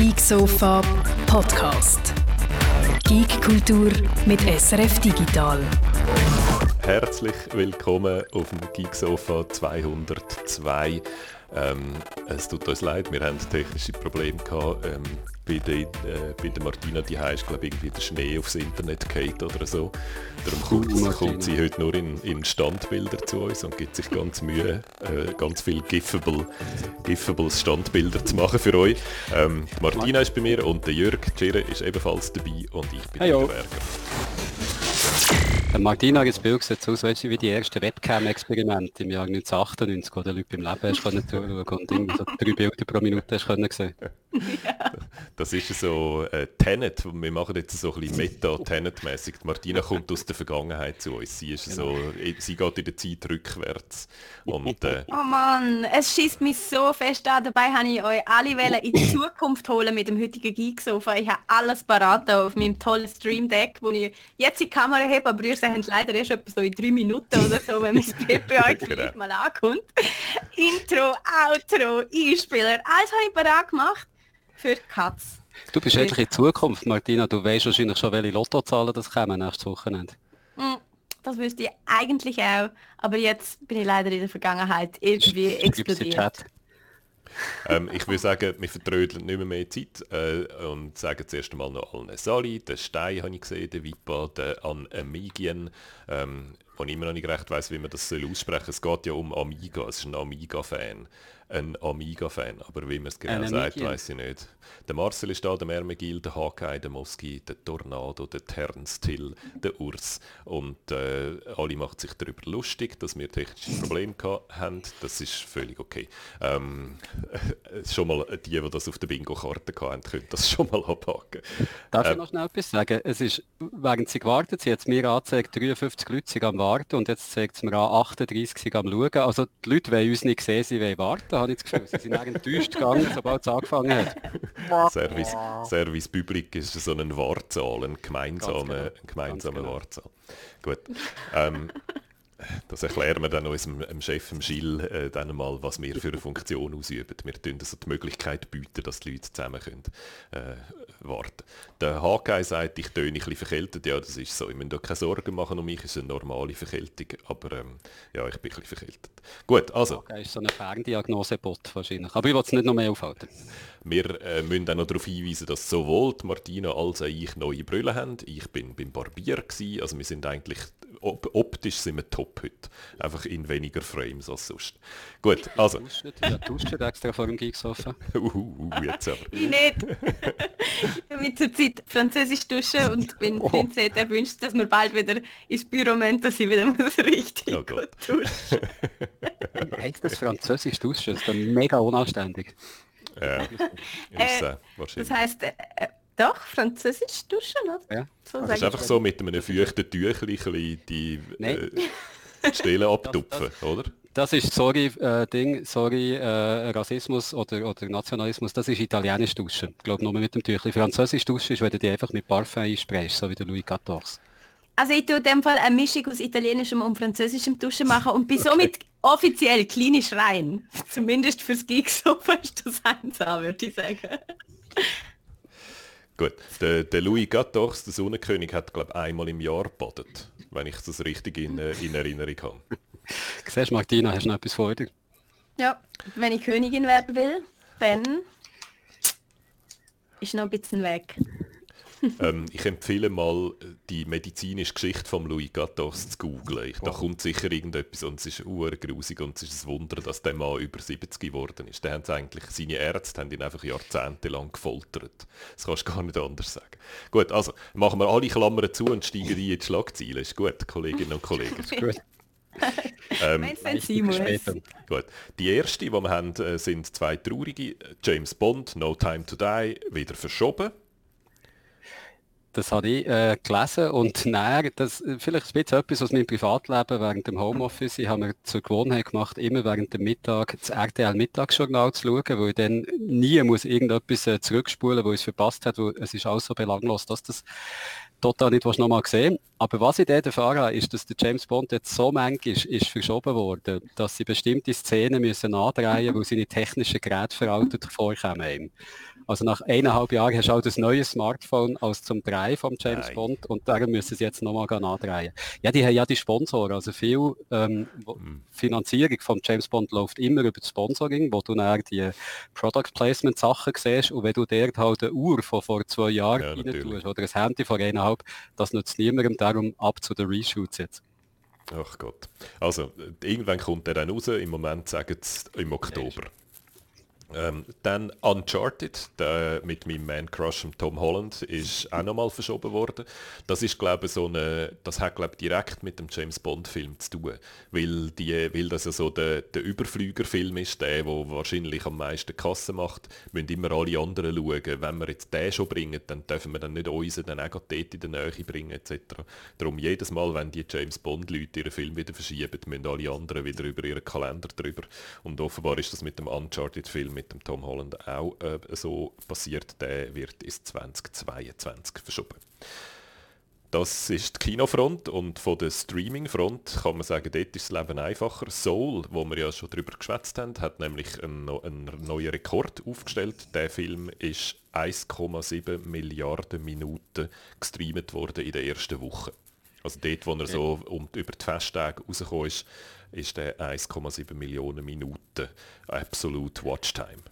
Geek Sofa Podcast. Geek Kultur mit SRF Digital. Herzlich willkommen auf dem Geek Sofa 202. Ähm, es tut uns leid, wir haben technische Probleme gehabt. Ähm, bei, der, äh, bei der Martina die ist glaube irgendwie der Schnee aufs Internet geht oder so. Darum kommt, cool, kommt, sie heute nur in, in, Standbilder zu uns und gibt sich ganz Mühe, äh, ganz viel giffable, giffables Standbilder zu machen für euch. Ähm, Martina ist bei mir und der Jörg Tschere ist ebenfalls dabei und ich bin hey, der Werker. Der Martina jetzt Bild sieht aus weißt du, wie die ersten Webcam-Experimente im Jahr 1998, wo du Leute beim Leben hast können zuschauen und irgendwie so drei Bilder pro Minute hast können sehen. Ja. Das ist so äh, Tenet, wir machen jetzt so ein bisschen Meta-Tenet-mäßig. Martina kommt aus der Vergangenheit zu uns. Sie, ist genau. so, sie geht in der Zeit rückwärts. Und, äh, oh Mann, es schießt mich so fest an. Dabei habe ich euch alle Wellen in die Zukunft holen mit dem heutigen Geek-Sofa. Ich habe alles parat auf meinem tollen Stream-Deck, wo ich jetzt die Kamera habe, aber ihr seht leider erst etwa so in drei Minuten oder so, wenn Bild bei euch genau. mal ankommt. Intro, Outro, Einspieler, alles habe ich parat gemacht für Katz. Du bist eigentlich in Zukunft, Martina. Du weißt wahrscheinlich schon, welche Lottozahlen das kommen nächstes Wochenende. Hm, das wüsste ich eigentlich auch, aber jetzt bin ich leider in der Vergangenheit irgendwie explodiert. Ähm, ich würde sagen, wir vertrödeln nicht mehr, mehr Zeit äh, und sagen zuerst einmal noch allen Sali, den Stein habe ich gesehen, den Vipa, den An Amigien, ähm, wo ich immer noch nicht recht weiß, wie man das aussprechen soll. Es geht ja um Amiga, es ist ein Amiga-Fan ein Amiga-Fan, aber wie man es genau sagt, weiß ich nicht. Der Marcel ist da, der Mermegil, der Hawkeye, der Moski, der Tornado, der Terence Till, der Urs und äh, alle machen sich darüber lustig, dass wir technische Probleme haben. Das ist völlig okay. Ähm, schon mal die, die das auf der Bingo-Karte hatten, können das schon mal abhaken. Darf ähm, ich noch schnell etwas sagen? Es ist, während sie gewartet sie hat mir angezeigt, 53 Leute sind am Warten und jetzt zeigt es mir an, 38 sind am Schauen. Also die Leute wollen uns nicht sehen, sie wollen warten habe ich das Gefühl. Sie sind enttäuscht gegangen, sobald es angefangen hat. Service, Service Public ist so eine Wortzahl, eine gemeinsame, genau. gemeinsame genau. Wortzahl. Gut. Ähm, das erklären wir dann unserem Chef, dem Schill, äh, dann mal, was wir für eine Funktion ausüben. Wir tun also die Möglichkeit bieten, dass die Leute zusammen können, äh, warten. Der Hawkeye sagt, ich töne ein bisschen verkältet. Ja, das ist so. Ich muss keine Sorgen machen um mich, es ist eine normale Verkältung. Aber ähm, ja, ich bin ein bisschen verkältet. Gut, also. Hawkeye ist so eine Ferndiagnose-Bot wahrscheinlich. Aber ich will es nicht noch mehr aufhalten. Wir äh, müssen auch noch darauf hinweisen, dass sowohl Martina als auch ich neue Brille haben. Ich bin beim Barbier gewesen, also wir sind eigentlich op optisch sind wir top heute. Einfach in weniger Frames als sonst. Gut, also. Ja, duscht extra vor dem Geeksofa. uh, jetzt aber. ich nicht. ich will zurzeit Französisch duschen und wenn oh. Vincent erwünscht, dass wir bald wieder ins Büro müssen, dass ich wieder muss richtig oh gut duschen. Heißt das Französisch duschen? Das ist dann mega unanständig. Ja, äh, das heißt, äh, doch, Französisch duschen, oder? Ja. So das ist einfach so mit einem feuchten Tüchlein die äh, Stellen abtupfen, das, das, oder? Das ist, sorry, äh, Ding, sorry, äh, Rassismus oder, oder Nationalismus, das ist italienisch duschen. Ich glaube nur mit dem Tüchlein. Französisch duschen ist, wenn du die einfach mit Parfum einsprayst, so wie der Louis XIV. Also ich tue in dem Fall eine Mischung aus italienischem und französischem Duschen machen und bin okay. somit offiziell klinisch rein. Zumindest fürs Geek Sofa ist das eins, würde ich sagen. Gut, der, der Louis Gators, der Sonnenkönig, hat glaube einmal im Jahr badet, wenn ich das richtig in, äh, in Erinnerung habe. Siehst Martina, hast du noch etwas vor dir? Ja, wenn ich Königin werden will, dann ist noch ein bisschen weg ähm, ich empfehle mal, die medizinische Geschichte von Louis XIV zu googlen. Da kommt sicher irgendetwas und es ist grusig und es ist ein Wunder, dass der Mann über 70 geworden ist. Da haben eigentlich, seine Ärzte haben ihn einfach jahrzehntelang gefoltert. Das kannst du gar nicht anders sagen. Gut, also machen wir alle Klammern zu und steigen die in die Schlagzeilen. Ist gut, Kolleginnen und Kollegen. Ist gut. ähm, gut. Die erste, die wir haben, äh, sind zwei traurige. James Bond, No Time to Die, wieder verschoben. Das habe ich äh, gelesen und näher, das vielleicht ein bisschen etwas aus meinem Privatleben während dem Homeoffice. Ich habe mir zur Gewohnheit gemacht, immer während dem Mittag das RTL Mittagsjournal zu schauen, wo ich dann nie muss irgendetwas äh, zurückspulen, wo ich es verpasst hat, wo es ist alles so belanglos, dass das total nicht nochmal gesehen. Aber was ich dort erfahren habe, ist, dass der James Bond jetzt so manchmal ist, ist verschoben worden, dass sie bestimmte Szenen müssen andrehen, weil seine technischen Geräte veraltet vorkommen. Also nach eineinhalb Jahren hast du auch das neue Smartphone als zum Drehen vom James Nein. Bond und darum müssen sie jetzt nochmal andrehen. Ja, die haben ja die Sponsoren, also viel ähm, mhm. Finanzierung vom James Bond läuft immer über das Sponsoring, wo du dann die Product Placement Sachen siehst und wenn du dort halt eine Uhr von vor zwei Jahren ja, rein tust oder ein Handy von eineinhalb, das nützt niemandem, darum ab zu den Reshoots jetzt. Ach Gott. Also, irgendwann kommt der dann raus, im Moment sagen sie im Oktober. Ähm, dann Uncharted, der mit meinem Man Crush Tom Holland, ist auch nochmal verschoben worden. Das ist glaube so eine, das hat glaube direkt mit dem James Bond Film zu tun, weil die, weil das ja so der, der Überflügerfilm ist, der, wo wahrscheinlich am meisten Kasse macht, müssen immer alle anderen schauen. Wenn wir jetzt den schon bringen, dann dürfen wir dann nicht unseren dann auch dort in der Nähe bringen etc. Darum jedes Mal, wenn die James Bond Leute ihren Film wieder verschieben, müssen alle anderen wieder über ihren Kalender drüber. Und offenbar ist das mit dem Uncharted Film mit dem Tom Holland auch äh, so passiert. Der wird ins 2022 verschoben. Das ist die Kinofront und von der Streamingfront kann man sagen, dort ist das Leben einfacher. Soul, wo wir ja schon darüber geschwätzt haben, hat nämlich einen, einen neuen Rekord aufgestellt. Der Film ist 1,7 Milliarden Minuten gestreamt worden in der ersten Woche. Also dort, wo er so um, über die Festtage rausgekommen ist, ist der 1,7 Millionen Minuten Absolute Watchtime.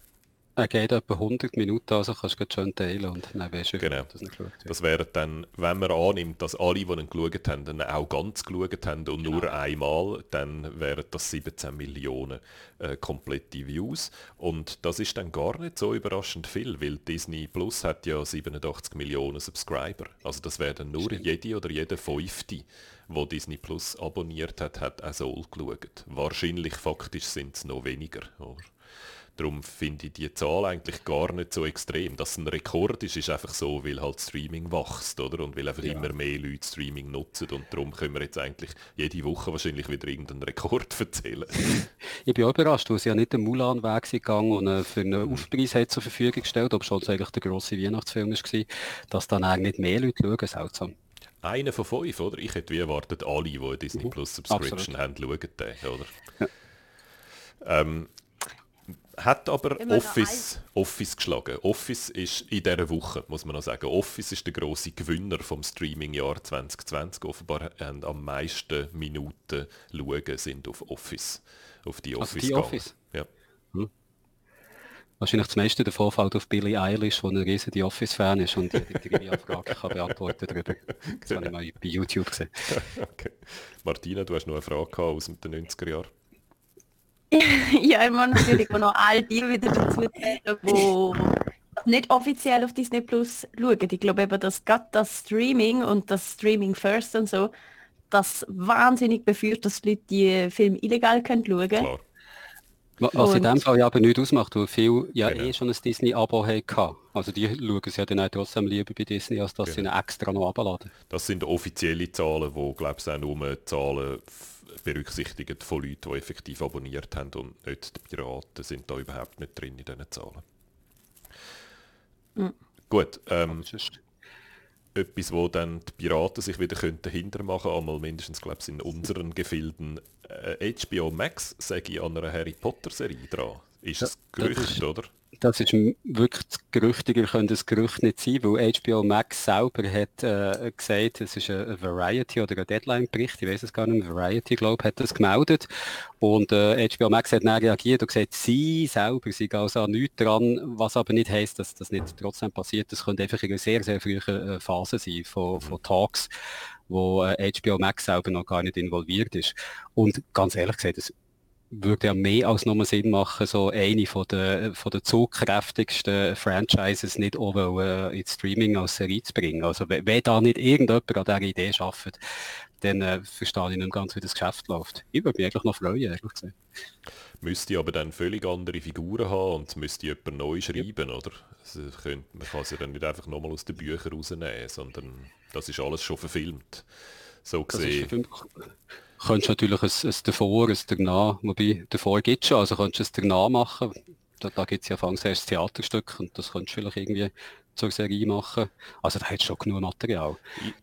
Er geht etwa 100 Minuten, also kannst du schön teilen und dann weißt du, genau. das nicht geschaut Das wäre dann, wenn man annimmt, dass alle, die ihn geschaut haben, dann auch ganz geschaut haben und genau. nur einmal, dann wären das 17 Millionen äh, komplette Views. Und das ist dann gar nicht so überraschend viel, weil Disney Plus hat ja 87 Millionen Subscriber. Also das wäre dann nur Stimmt. jede oder jede Fünfte wo Disney Plus abonniert hat, hat auch Soul geschaut. Wahrscheinlich faktisch sind es noch weniger. Oder? Darum finde ich die Zahl eigentlich gar nicht so extrem. Dass es ein Rekord ist, ist einfach so, weil halt Streaming wächst, oder? Und weil einfach ja. immer mehr Leute Streaming nutzen. Und darum können wir jetzt eigentlich jede Woche wahrscheinlich wieder irgendeinen Rekord erzählen. ich bin auch überrascht, weil sie ja nicht den Mulan-Weg gegangen und äh, für einen mhm. Aufpreis hat zur Verfügung gestellt, ob schon eigentlich der grosse Weihnachtsfilm war, dass dann eigentlich nicht mehr Leute schauen, seltsam einer von fünf, oder? Ich hätte wie erwartet, alle, die eine Disney mhm. Plus Subscription Absolut. haben, schauen den, oder? Ja. Ähm, hat aber Office, Office geschlagen. Office ist in dieser Woche, muss man noch sagen. Office ist der große Gewinner vom Streaming-Jahr 2020. Offenbar haben am meisten Minuten schauen sind auf Office. Auf die Office. Also die Office? Wahrscheinlich das meiste davon fällt auf Billie Eilish, der ein riesen The Office-Fan ist und die Trivia-Frage kann beantworten darüber. Das habe ich mal bei YouTube gesehen. okay. Martina, du hast noch eine Frage aus den 90er Jahren. ja, ich muss natürlich auch noch all die wieder dazu zählen, die nicht offiziell auf Disney Plus schauen. Ich glaube eben, dass gerade das Streaming und das Streaming First und so, das wahnsinnig beführt, dass die Leute die Filme illegal können schauen können. Was in dem Fall ja aber nicht ausmacht, weil viele ja genau. eh schon ein Disney-Abo hatten. Also die schauen es ja dann auch trotzdem lieber bei Disney, als dass genau. sie extra noch abladen. Das sind offizielle Zahlen, die glaube ich auch nur Zahlen berücksichtigen von Leuten, die effektiv abonniert haben und nicht die Piraten sind da überhaupt nicht drin in diesen Zahlen. Mhm. Gut, ähm, etwas, wo dann die Piraten sich wieder könnten hintermachen, einmal mindestens glaube ich in unseren Gefilden. Äh, HBO Max sage ich an einer Harry Potter Serie dran. Ist es Gerücht, ist, oder? Das ist wirklich das Gerüchtiger könnte das Gerücht nicht sein, weil HBO Max selber hat äh, gesagt, es ist ein Variety oder ein Deadline-Bericht, ich weiß es gar nicht, Variety, glaube hat das gemeldet und äh, HBO Max hat dann reagiert und gesagt, sie selber sind also an nichts dran, was aber nicht heisst, dass das nicht trotzdem passiert. Das könnte einfach in einer sehr, sehr frühen äh, Phase sein von, von Talks, wo äh, HBO Max selber noch gar nicht involviert ist. Und ganz ehrlich gesagt, das würde ja mehr als nur Sinn machen, so eine von der, von der zugkräftigsten Franchises nicht auch äh, ins Streaming als Serie zu bringen. Also wenn, da nicht irgendjemand an dieser Idee schafft, dann äh, verstehe ich nicht ganz, wie das Geschäft läuft. Ich würde mich eigentlich noch freuen, ehrlich gesagt. Müsste aber dann völlig andere Figuren haben und müsste jemand neu schreiben, ja. oder? Also könnte, man kann sie dann nicht einfach nochmal aus den Büchern rausnehmen, sondern das ist alles schon verfilmt. So gesehen könntest natürlich ein, ein davor, ein danach, wobei davor gibt es schon, also könntest du es danach machen. Da, da gibt es ja fangs erst Theaterstück und das könntest du vielleicht irgendwie zur Serie machen. Also da hat schon genug Material.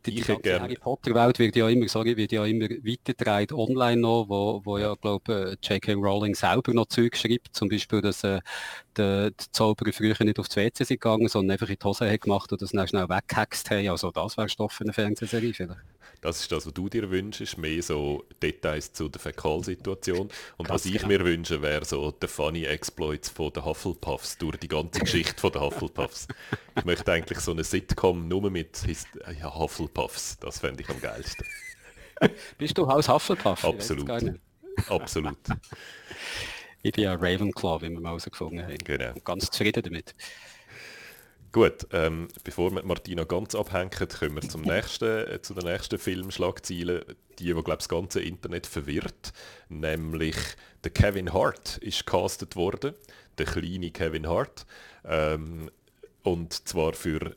Die, die Ich ganze hätte gerne- Harry Potter Welt wird ja immer, sorry, wird ja immer weitergetragen online noch, wo, wo ja, glaube J.K. Rowling selber noch Zeug schreibt, zum Beispiel, dass äh, der, die Zauberer früher nicht aufs WC sind gegangen, sondern einfach in die Hose haben gemacht und das dann schnell weggehaxt haben. Also das wäre Stoff für eine Fernsehserie vielleicht. Das ist das, was du dir wünschst, mehr so Details zu der Fäkalsituation. Und was Ganz ich genau. mir wünsche, wäre so der Funny Exploits von den Hufflepuffs durch die ganze Geschichte von den Hufflepuffs. Ich möchte eigentlich so eine Sitcom nur mit His ja, Hufflepuffs. Das fände ich am geilsten. Bist du Haus Hufflepuff? Absolut. Absolut. Ich bin ja Ravenclaw, wie wir mal herausgefunden haben. Genau. Und ganz zufrieden damit. Gut, ähm, bevor wir Martina ganz abhängen, kommen wir zum nächsten, äh, zu den nächsten Filmschlagzeilen, die, die glaube das ganze Internet verwirrt, nämlich der Kevin Hart ist castet worden, der kleine Kevin Hart, ähm, und zwar für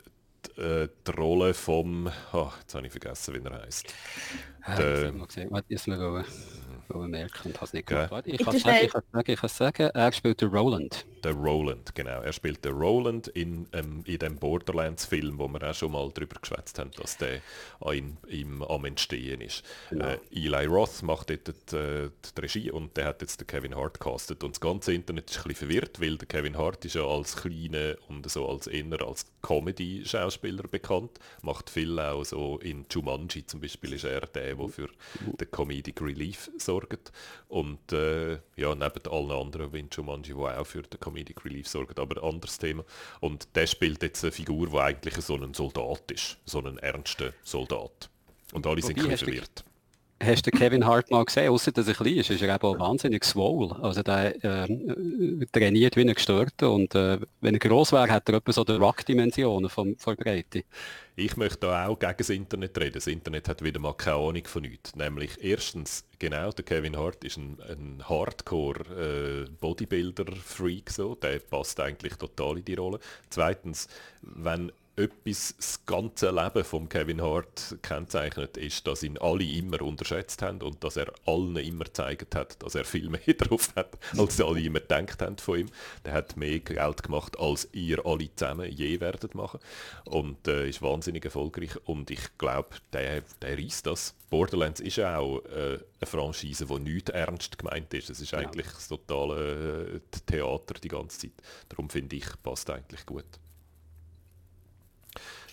die, äh, die Rolle vom, ah, jetzt habe ich vergessen, wie er heißt. Äh, Der- ich gesehen. Wollen, merken und habe es nicht Ja. Warte, ich kann bin sagen, ich kann sagen, ich kann sagen, er spielt den Roland. Der Roland, genau. Er spielt den Roland in, ähm, in dem Borderlands-Film, wo wir auch schon mal darüber geschwätzt haben, dass der in, im am Entstehen ist. Äh, Eli Roth macht dort die, äh, die Regie und der hat jetzt den Kevin Hart castet. Und das ganze Internet ist ein bisschen verwirrt, weil der Kevin Hart ist ja als kleiner und so als eher als Comedy-Schauspieler bekannt. Macht viel auch so in Jumanji zum Beispiel ist er der, der für den Comedic Relief sorgt. Und äh, ja, neben allen anderen wie in Jumanji, die auch für den Comedic Relief sorgen, aber ein anderes Thema. Und der spielt jetzt eine Figur, die eigentlich so ein Soldat ist, so ein ernster Soldat. Und alle sind Wobei, ein bisschen du- verwirrt. Hast du Kevin Hart mal gesehen? Außer dass er klein ist, ist er eben auch wahnsinnig swole. Also der ähm, äh, trainiert wie ein Gestörter und äh, wenn er gross wäre, hat er etwa so die Rock-Dimensionen von der Breite. Ich möchte da auch gegen das Internet reden. Das Internet hat wieder mal keine Ahnung von nichts. Nämlich erstens, genau, der Kevin Hart ist ein, ein Hardcore-Bodybuilder-Freak, so. der passt eigentlich total in die Rolle. Zweitens, wenn etwas das ganze Leben von Kevin Hart kennzeichnet, ist, dass ihn alle immer unterschätzt haben und dass er allen immer gezeigt hat, dass er viel mehr drauf hat, als alle immer gedacht haben von ihm. Der hat mehr Geld gemacht, als ihr alle zusammen je werdet machen und äh, ist wahnsinnig erfolgreich und ich glaube, der, der reißt das. Borderlands ist ja auch äh, eine Franchise, die nicht ernst gemeint ist. Es ist eigentlich das totale äh, Theater die ganze Zeit. Darum finde ich, passt eigentlich gut.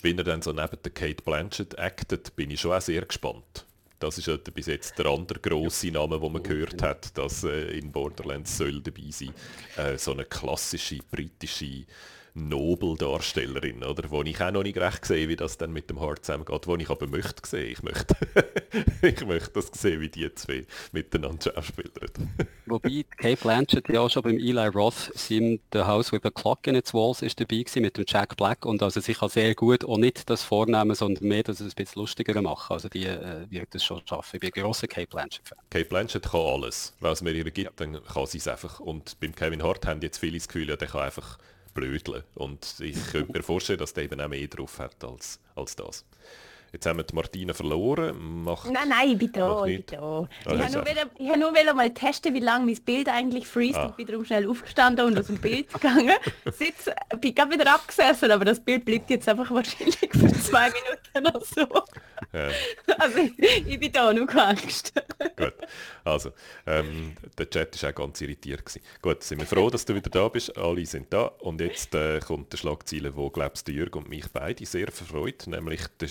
Wenn er dann so neben der Kate Blanchett actet, bin ich schon auch sehr gespannt. Das ist etwa bis jetzt der andere grosse Name, den man gehört hat, dass äh, in Borderlands soll dabei sein. Äh, so eine klassische britische Nobeldarstellerin, oder? Wo ich auch noch nicht recht sehe, wie das dann mit dem Hart zusammengeht, wo ich aber möchte sehen. Ich möchte, ich möchte das sehen, wie die zwei miteinander schauspielern. Wobei Kate Blanchett ja auch schon beim Eli Roth in The House with a Clock in its Walls ist dabei gewesen mit dem Jack Black und also sich kann sehr gut auch nicht das vornehmen, sondern mehr das ein bisschen lustiger machen. Also die äh, wird das schon schaffen. Ich bin ein grosser Kate Blanchett-Fan. Kate Blanchett kann alles. Wenn es mir ihr gibt, dann kann sie es einfach. Und beim Kevin Hart haben jetzt viele das Gefühl, ja, der kann einfach blödeln. Und ich könnte mir vorstellen, dass der eben auch mehr drauf hat als, als das. Jetzt haben wir die Martina verloren. Macht, Nein, nein, ich bin da, Mach ich bin habe nur, wollen- ich habe nur mal testen, wie lange mein Bild eigentlich freest Ah. und wiederum schnell aufgestanden und aus dem Bild gegangen. Sitz, bin gerade wieder abgesessen, aber das Bild bleibt jetzt einfach wahrscheinlich für zwei Minuten oder so. Ja. Also ich, ich bin da, nur keine Angst. Gut, also, ähm, der Chat war auch ganz irritiert. Gewesen. Gut, sind wir froh, dass du wieder da bist. Alle sind da. Und jetzt äh, kommt der Schlagzeile, wo, glaubst du, Jürg und mich beide sehr verfreut, nämlich die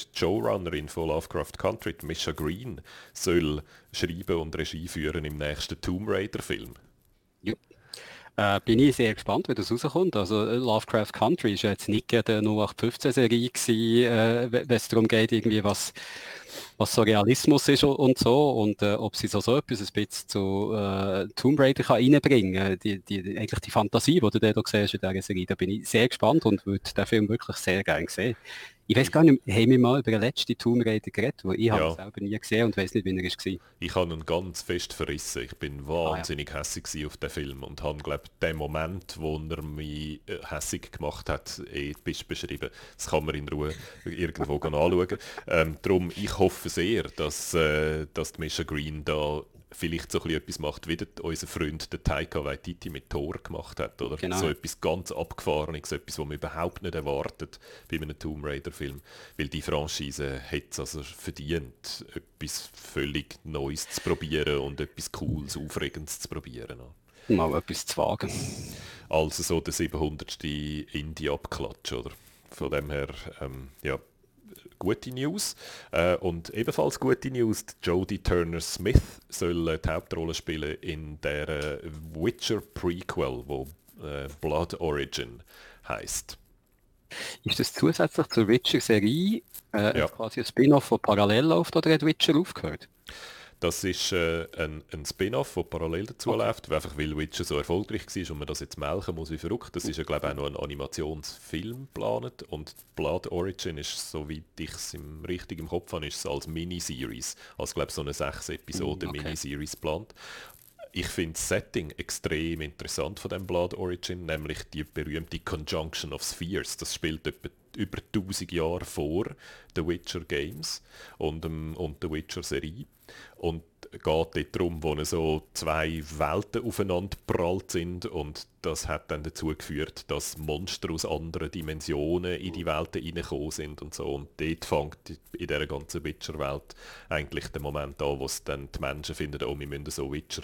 Showrunnerin von Lovecraft Country, Misha Green, soll schreiben und Regie führen im nächsten Tomb Raider-Film. Ja. Äh, bin ich sehr gespannt, wie das rauskommt. Also äh, Lovecraft Country ist jetzt nicht eine 0815-Serie gewesen, äh, wenn es darum geht, irgendwie was, was so Realismus ist und- und so und äh, ob sie so, so etwas ein bisschen zu äh, Tomb Raider kann reinbringen die, die, eigentlich die Fantasie, die du da siehst in dieser Serie, da bin ich sehr gespannt und würde den Film wirklich sehr gerne sehen. Ich weiß gar nicht, haben wir mal über den letzten Tomb Raider geredet, weil ich habe Ja. ihn selber nie gesehen und weiß nicht, wie er war. Ich habe ihn ganz fest verrissen. Ich bin wahnsinnig hässig gewesen auf den Film und habe, glaube den Moment, wo er mich äh, hässig gemacht hat, eh beschrieben. Das kann man in Ruhe irgendwo anschauen. Ähm, darum, ich hoffe sehr, dass, äh, dass die Misha Green da vielleicht so etwas macht, wie der, unser Freund der Taika Waititi mit Thor gemacht hat. Oder? Genau. So etwas ganz Abgefahrenes, etwas, was man überhaupt nicht erwartet bei einem Tomb Raider-Film. Weil die Franchise hat es also verdient, etwas völlig Neues zu probieren und etwas Cooles, Aufregendes zu probieren. Mal etwas zu wagen. Also so der 700. Indie-Abklatsch, oder? Von dem her, ähm, ja, gute News. Äh, und ebenfalls gute News, Jodie Turner-Smith soll äh, die Hauptrolle spielen in der äh, Witcher Prequel, wo äh, Blood Origin heißt. Ist das zusätzlich zur Witcher-Serie äh, ja. quasi ein Spin-off, das parallel läuft, oder hat Witcher aufgehört? Das ist äh, ein, ein Spin-off, der parallel dazu okay. läuft, einfach weil Witcher so erfolgreich war und man das jetzt melken muss wie verrückt. Das ist ja glaube ich auch noch ein Animationsfilm geplant und Blood Origin ist, soweit ich es im richtig im Kopf habe, ist es als Miniseries, als glaube so eine sechs Episoden okay. Miniseries geplant. Ich finde das Setting extrem interessant von dem Blood Origin, nämlich die berühmte Conjunction of Spheres. Das spielt etwa über 1000 Jahre vor The Witcher Games und, um, und der Witcher Serie und geht dort darum, wo so zwei Welten aufeinander prallt sind und das hat dann dazu geführt, dass Monster aus anderen Dimensionen in die Welten reingekommen sind und so und dort fängt in dieser ganzen Witcher-Welt eigentlich der Moment an, wo dann die Menschen finden, oh, wir müssen so Witcher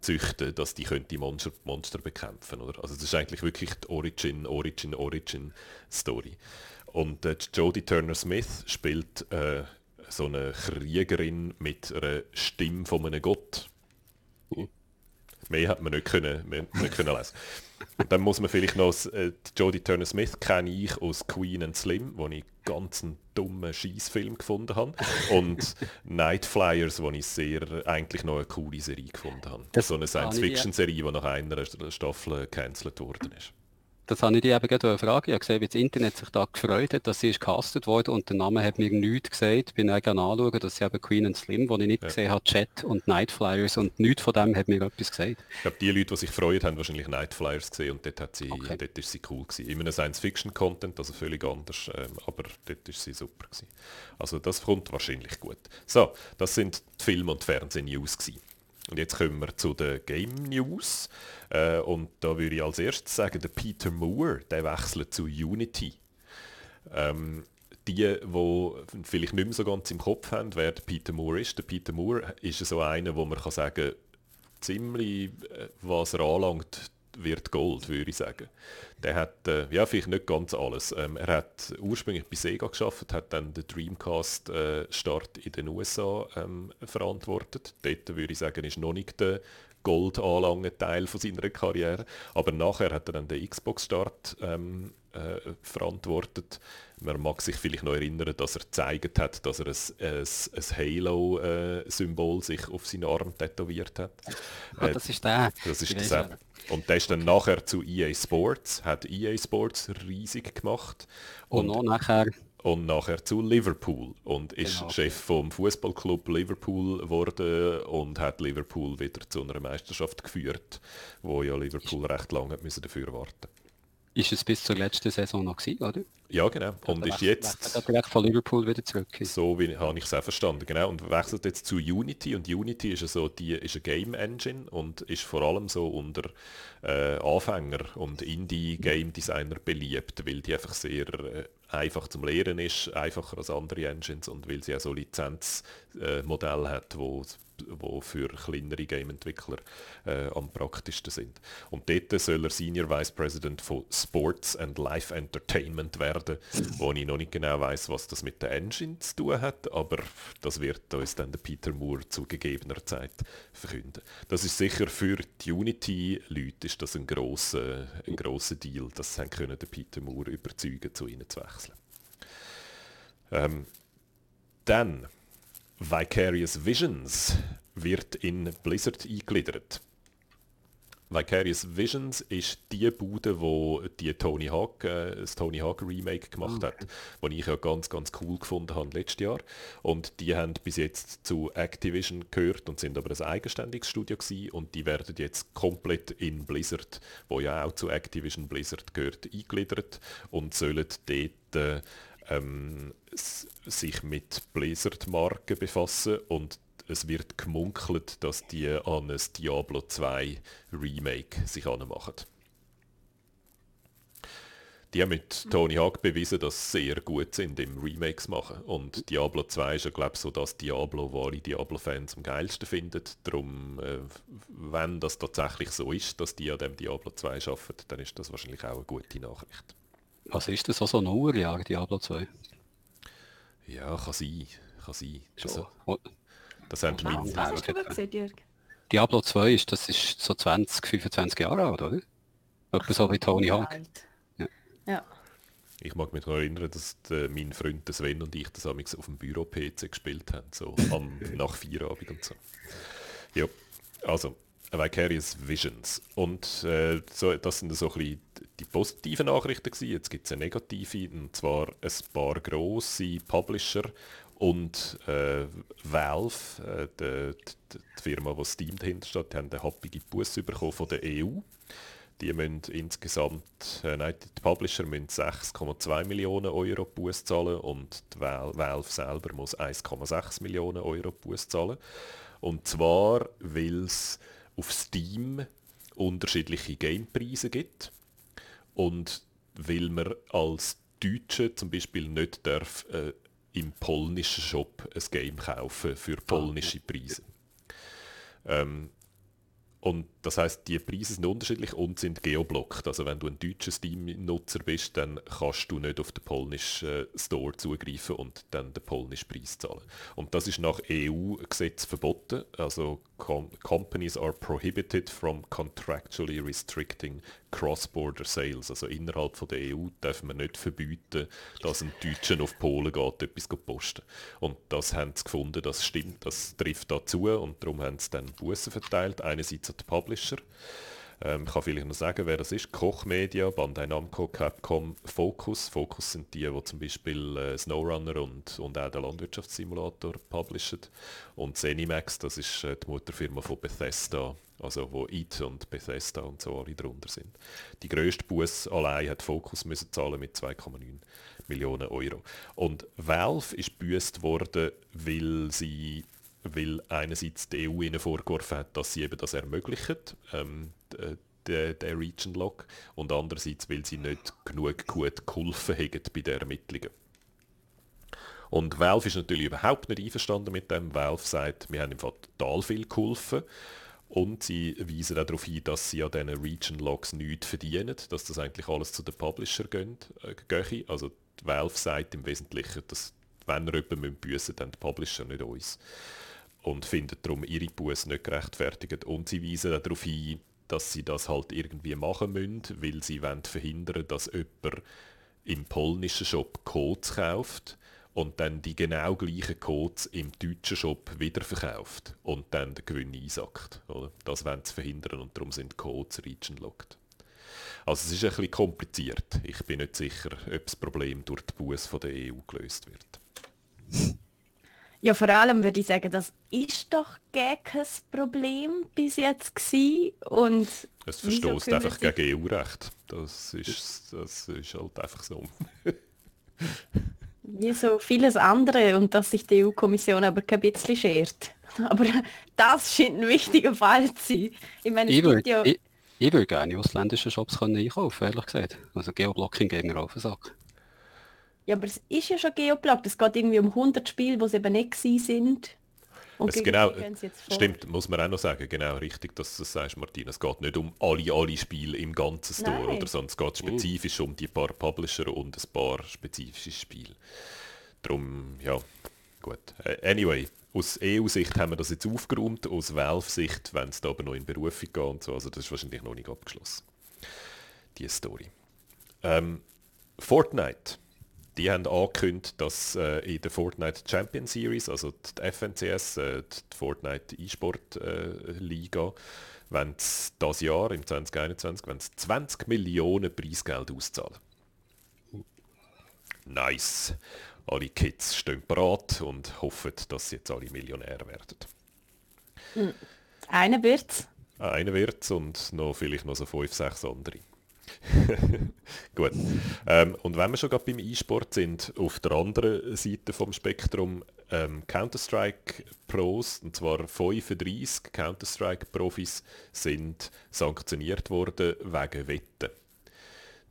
züchten, dass die die Monster, Monster bekämpfen oder? Also das ist eigentlich wirklich die Origin, Origin, Origin Story. Und äh, Jodie Turner-Smith spielt äh, so eine Kriegerin mit einer Stimme von einem Gott. Mehr hat man nicht können, mehr, nicht können lesen. Und dann muss man vielleicht noch, äh, Jodie Turner-Smith kenne ich aus Queen and Slim, wo ich ganz einen dummen Schießfilm gefunden habe. Und Night Flyers, wo ich sehr, eigentlich noch eine coole Serie gefunden habe. Das so eine Science-Fiction-Serie, die nach einer Staffel gecancelt worden ist. Das habe ich dich eben gerade fragen. Ich habe gesehen, wie das Internet sich da gefreut hat, dass sie ist gecastet wurde und der Name hat mir nichts gesagt. Ich bin dann anschauen, dass sie eben Queen and Slim, wo ich nicht ja. gesehen habe, Chat und Night Flyers und nichts von dem hat mir etwas gesagt. Ich glaube, die Leute, die sich freuen, haben wahrscheinlich Night Flyers gesehen und dort, hat sie, okay. dort ist sie cool gewesen. Immer Science-Fiction-Content, also völlig anders, ähm, aber dort ist sie super gewesen. Also das kommt wahrscheinlich gut. So, das sind die Film- und Fernseh-News gewesen. Und jetzt kommen wir zu den Game News. Äh, und da würde ich als erstes sagen, der Peter Moore, der wechselt zu Unity. Ähm, die, die vielleicht nicht mehr so ganz im Kopf haben, wer der Peter Moore ist. Der Peter Moore ist so einer, wo man kann sagen ziemlich, äh, was er anlangt, wird Gold, würde ich sagen. Der hat, äh, ja, vielleicht nicht ganz alles. Ähm, er hat ursprünglich bei Sega geschafft, hat dann den Dreamcast-Start äh, in den USA ähm, verantwortet. Dort würde ich sagen, ist noch nicht der Gold anlangen Teil von seiner Karriere. Aber nachher hat er dann den Xbox-Start ähm, äh, verantwortet. Man mag sich vielleicht noch erinnern, dass er gezeigt hat, dass er ein, ein, ein Halo-Symbol sich auf seinen Arm tätowiert hat. Ah, das ist der. Das ist der. Und der ist dann nachher zu EA Sports, hat EA Sports riesig gemacht. Und, und nachher und nachher zu Liverpool und ist genau. Chef vom Fußballclub Liverpool geworden und hat Liverpool wieder zu einer Meisterschaft geführt, wo ja Liverpool recht lange müssen dafür warten. Ist es bis zur letzten Saison noch gewesen, oder? Ja, genau. Und ist jetzt... direkt von Liverpool wieder zurück. So wie habe ich es auch verstanden, genau. Und wechselt jetzt zu Unity. Und Unity ist, so die, ist eine Game Engine und ist vor allem so unter äh, Anfänger und Indie-Game-Designer beliebt, weil die einfach sehr äh, einfach zum Lehren ist, einfacher als andere Engines und weil sie auch so Lizenzmodelle äh, hat, wo wo für kleinere Game-Entwickler äh, am praktischsten sind. Und dort soll er Senior Vice President von Sports and Life Entertainment werden, wo ich noch nicht genau weiß, was das mit der Engine zu tun hat, aber das wird uns dann der Peter Moore zu gegebener Zeit verkünden. Das ist sicher für die Unity-Leute ist das ein grosser, ein grosser Deal, dass sie können den Peter Moore überzeugen, zu ihnen zu wechseln. Ähm, dann Vicarious Visions wird in Blizzard eingegliedert. Vicarious Visions ist die Bude, wo die Tony Hawk, äh, das Tony Hawk Remake gemacht okay. hat, was ich ja ganz, ganz cool gefunden habe letztes Jahr. Und die haben bis jetzt zu Activision gehört und sind aber ein eigenständiges Studio gewesen und die werden jetzt komplett in Blizzard, wo ja auch zu Activision Blizzard gehört, eingegliedert und sollen dort äh, ähm, sich mit Blizzard-Marken befassen und es wird gemunkelt, dass die an ein Diablo 2 Remake sich anmachen. Die haben mit Tony Hawk bewiesen, dass sie sehr gut sind im Remakes machen. Und Diablo 2 ist ja, glaube ich, so das Diablo, wo alle Diablo-Fans am geilsten finden. Darum, äh, wenn das tatsächlich so ist, dass die an dem Diablo 2 arbeiten, dann ist das wahrscheinlich auch eine gute Nachricht. Was ist das, so ein Uhrjahr, Diablo 2? Ja, kann sein. Kann sein. So. Also, das haben Was, mit, was hast du gesehen, Jörg? Diablo 2 ist, das ist so 20, 25 Jahre alt, oder? Etwa so wie Tony Hawk. Ja. Ja. Ich mag mich noch erinnern, dass der, mein Freund Sven und ich das amigs auf dem Büro-PC gespielt haben, so am, nach Feierabend und so. Ja, also, Vicarious Visions. Und äh, so, das sind so ein bisschen die positiven Nachrichten gewesen. Jetzt gibt es eine negative, und zwar ein paar grosse Publisher und äh, Valve, äh, die, die, die Firma, wo Steam dahinter steht, die haben eine happige Busse bekommen von der EU. Die müssen insgesamt, äh, nein, die Publisher müssen 6,2 Millionen Euro Buß zahlen und die Val Valve selber muss 1,6 Millionen Euro Buß zahlen. Und zwar, weil es auf Steam unterschiedliche Gamepreise gibt und weil man als Deutsche zum Beispiel nicht darf äh, im polnischen Shop ein Game kaufen für polnische Preise. Ähm, und das heißt, die Preise sind unterschiedlich und sind geoblockt. Also wenn du ein deutscher Steam-Nutzer bist, dann kannst du nicht auf den polnischen äh, Store zugreifen und dann den polnischen Preis zahlen. Und das ist nach EU-Gesetz verboten. Also com Companies are prohibited from contractually restricting cross-border sales. Also innerhalb von der EU dürfen wir nicht verbieten, dass ein Deutscher auf Polen geht, etwas posten. Und das haben sie gefunden, das stimmt, das trifft dazu und darum haben sie dann Bussen verteilt. Einerseits an die Publisher. Ähm, ich kann vielleicht noch sagen, wer das ist. Koch Media, Bandai Namco, Capcom, Focus. Focus sind die, die zum Beispiel äh, Snowrunner und, und auch den Landwirtschaftssimulator publishen. Und Zenimax, das ist äh, die Mutterfirma von Bethesda, also wo IT und Bethesda und so alle drunter sind. Die grösste Bus allein hat Focus müssen zahlen mit 2,9 Millionen Euro. Und Valve ist büßt worden, weil sie weil einerseits die EU ihnen vorgeworfen hat, dass sie eben das ermöglichen, ähm, der, der Region Lock, und andererseits, weil sie nicht genug gut geholfen haben bei den Ermittlungen. Und Valve ist natürlich überhaupt nicht einverstanden mit dem. Valve sagt, wir haben im Fall total viel geholfen. Und sie weisen auch darauf hin, dass sie an diesen Region Logs nichts verdienen, dass das eigentlich alles zu den Publisher geht. Äh, also Valve sagt im Wesentlichen, dass wenn wir jemanden büßen dann die Publisher, nicht uns und finden darum ihre Buße nicht gerechtfertigt. Und sie weisen darauf hin, dass sie das halt irgendwie machen müssen, weil sie wollen verhindern, dass jemand im polnischen Shop Codes kauft und dann die genau gleichen Codes im deutschen Shop wiederverkauft und dann den Gewinn einsackt. Das wollen sie verhindern und darum sind Codes region locked. Also es ist bisschen kompliziert. Ich bin nicht sicher, ob das Problem durch die Buße der EU gelöst wird. Ja, vor allem würde ich sagen, das ist doch gar kein Problem bis jetzt gewesen. Und es verstoßt einfach gegen EU-Recht. Das ist, das ist halt einfach so. Wie so vieles andere und dass sich die EU-Kommission aber kein bisschen schert. Aber das scheint ein wichtiger Fall zu sein. Ich meine, ich würde ja... ich, ich gerne ausländische Shops können einkaufen, ehrlich gesagt. Also Geoblocking gegen auf den Sack. Ja, aber es ist ja schon geoblockt. Es geht irgendwie um 100 Spiele, die es eben nicht sind. Und es genau, stimmt, muss man auch noch sagen, genau richtig, dass du das sagst, Martin. Es geht nicht um alle, alle Spiele im ganzen Store, oder, sondern es geht spezifisch um die paar Publisher und ein paar spezifische Spiele. Darum, ja, gut. Äh, anyway, aus EU-Sicht haben wir das jetzt aufgeräumt, aus Valve-Sicht, wenn es da aber noch in Berufung geht und so, also das ist wahrscheinlich noch nicht abgeschlossen. Die Story. Ähm, Fortnite die haben angekündigt, dass äh, in der Fortnite Champion Series, also die FNCS, äh, die Fortnite E-Sport äh, Liga, wenn das Jahr, im 2021, wenn 20 Millionen Preisgeld auszahlen. Nice. Alle Kids stehen bereit und hoffen, dass sie jetzt alle Millionär werden. Hm. Einer wird's. Einer wird's und noch vielleicht noch so fünf, sechs andere. Gut. Ähm, und wenn wir schon gerade beim E-Sport sind, auf der anderen Seite vom Spektrum ähm, Counter-Strike Pros, und zwar 35 Counter-Strike Profis, sind sanktioniert worden wegen Wetten.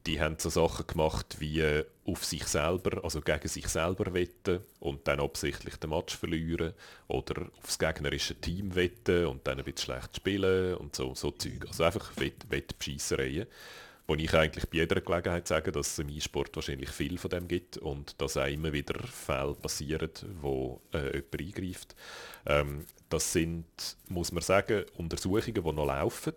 Die haben so Sachen gemacht wie äh, auf sich selber, also gegen sich selber wetten und dann absichtlich den Match verlieren oder aufs gegnerische Team wetten und dann ein bisschen schlecht spielen und so, so Zeug. Also einfach Wett Wettbescheissereien wo ich eigentlich bei jeder Gelegenheit sage, dass es im E-Sport wahrscheinlich viel von dem gibt und dass auch immer wieder Fälle passieren, wo äh, jemand eingreift. Ähm, das sind, muss man sagen, Untersuchungen, die noch laufen.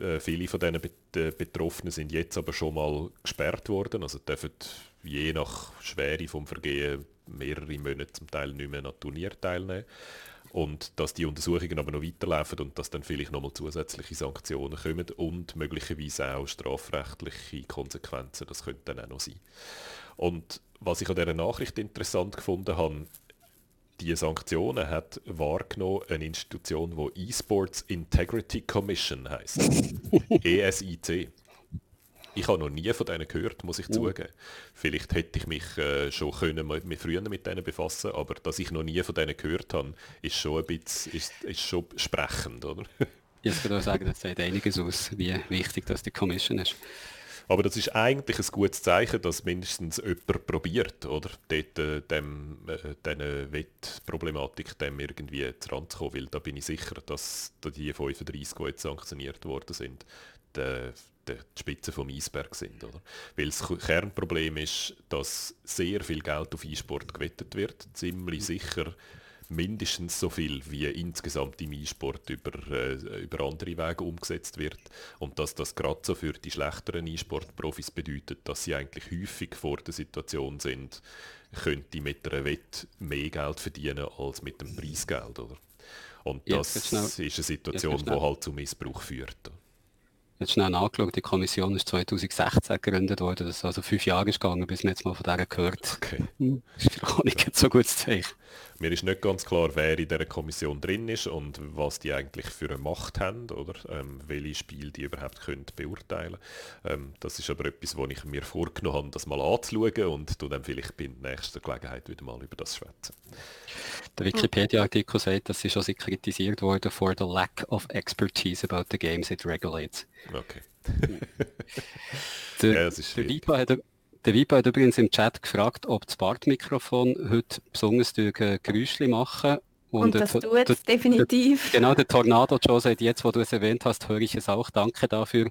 Äh, viele von diesen Bet Betroffenen sind jetzt aber schon mal gesperrt worden, also dürfen je nach Schwere vom Vergehen mehrere Monate zum Teil nicht mehr an Turnier teilnehmen und dass die Untersuchungen aber noch weiterlaufen und dass dann vielleicht nochmal zusätzliche Sanktionen kommen und möglicherweise auch strafrechtliche Konsequenzen, das könnte dann auch noch sein. Und was ich an dieser Nachricht interessant gefunden habe, die Sanktionen hat wahrgenommen eine Institution, die eSports Integrity Commission heißt, ESIC. Ich habe noch nie von denen gehört, muss ich uh. zugeben. Vielleicht hätte ich mich äh, schon können mit, früher mit denen befassen, aber dass ich noch nie von denen gehört habe, ist schon ein bisschen, ist, ist schon sprechend, oder? Ich würde sagen, das sagt einiges aus, wie wichtig das die Commission ist. Aber das ist eigentlich ein gutes Zeichen, dass mindestens jemand probiert, oder? Dort, äh, dem, äh, diese Wettproblematik dem irgendwie zu Rand zu kommen, weil da bin ich sicher, dass die 35, die jetzt sanktioniert worden sind, die, die Spitze vom Eisberg sind. Oder? Weil das Kernproblem ist, dass sehr viel Geld auf E-Sport gewettet wird, ziemlich sicher mindestens so viel wie insgesamt im E-Sport über, äh, über andere Wege umgesetzt wird und dass das gerade so für die schlechteren E-Sport-Profis bedeutet, dass sie eigentlich häufig vor der Situation sind, könnte mit einer Wette mehr Geld verdienen als mit dem Preisgeld. Oder? Und das ist eine Situation, die halt zu Missbrauch führt jetzt schnell nachgeschaut, die Kommission ist 2016 gegründet worden, das ist also fünf Jahre gegangen, bis man jetzt mal von der gehört. Okay. Hm, das ist auch nicht so gutes Zeichen. Mir ist nicht ganz klar, wer in dieser Kommission drin ist und was die eigentlich für eine Macht haben oder ähm, welche Spiele die überhaupt können beurteilen ähm, Das ist aber etwas, wo ich mir vorgenommen habe, das mal anzuschauen und du dann vielleicht bei der nächsten Gelegenheit wieder mal über das schwätzen. Der Wikipedia-Artikel sagt, dass sie schon kritisiert wurde for the lack of expertise about the games it regulates. Okay. der, ja, der Vipa hat der Vipa hat übrigens im Chat gefragt, ob das Bartmikrofon heute besonders durch Geräusche machen. Und, und das tut es definitiv. Der, genau, der Tornado Joe sagt jetzt, wo du es erwähnt hast, höre ich es auch. Danke dafür.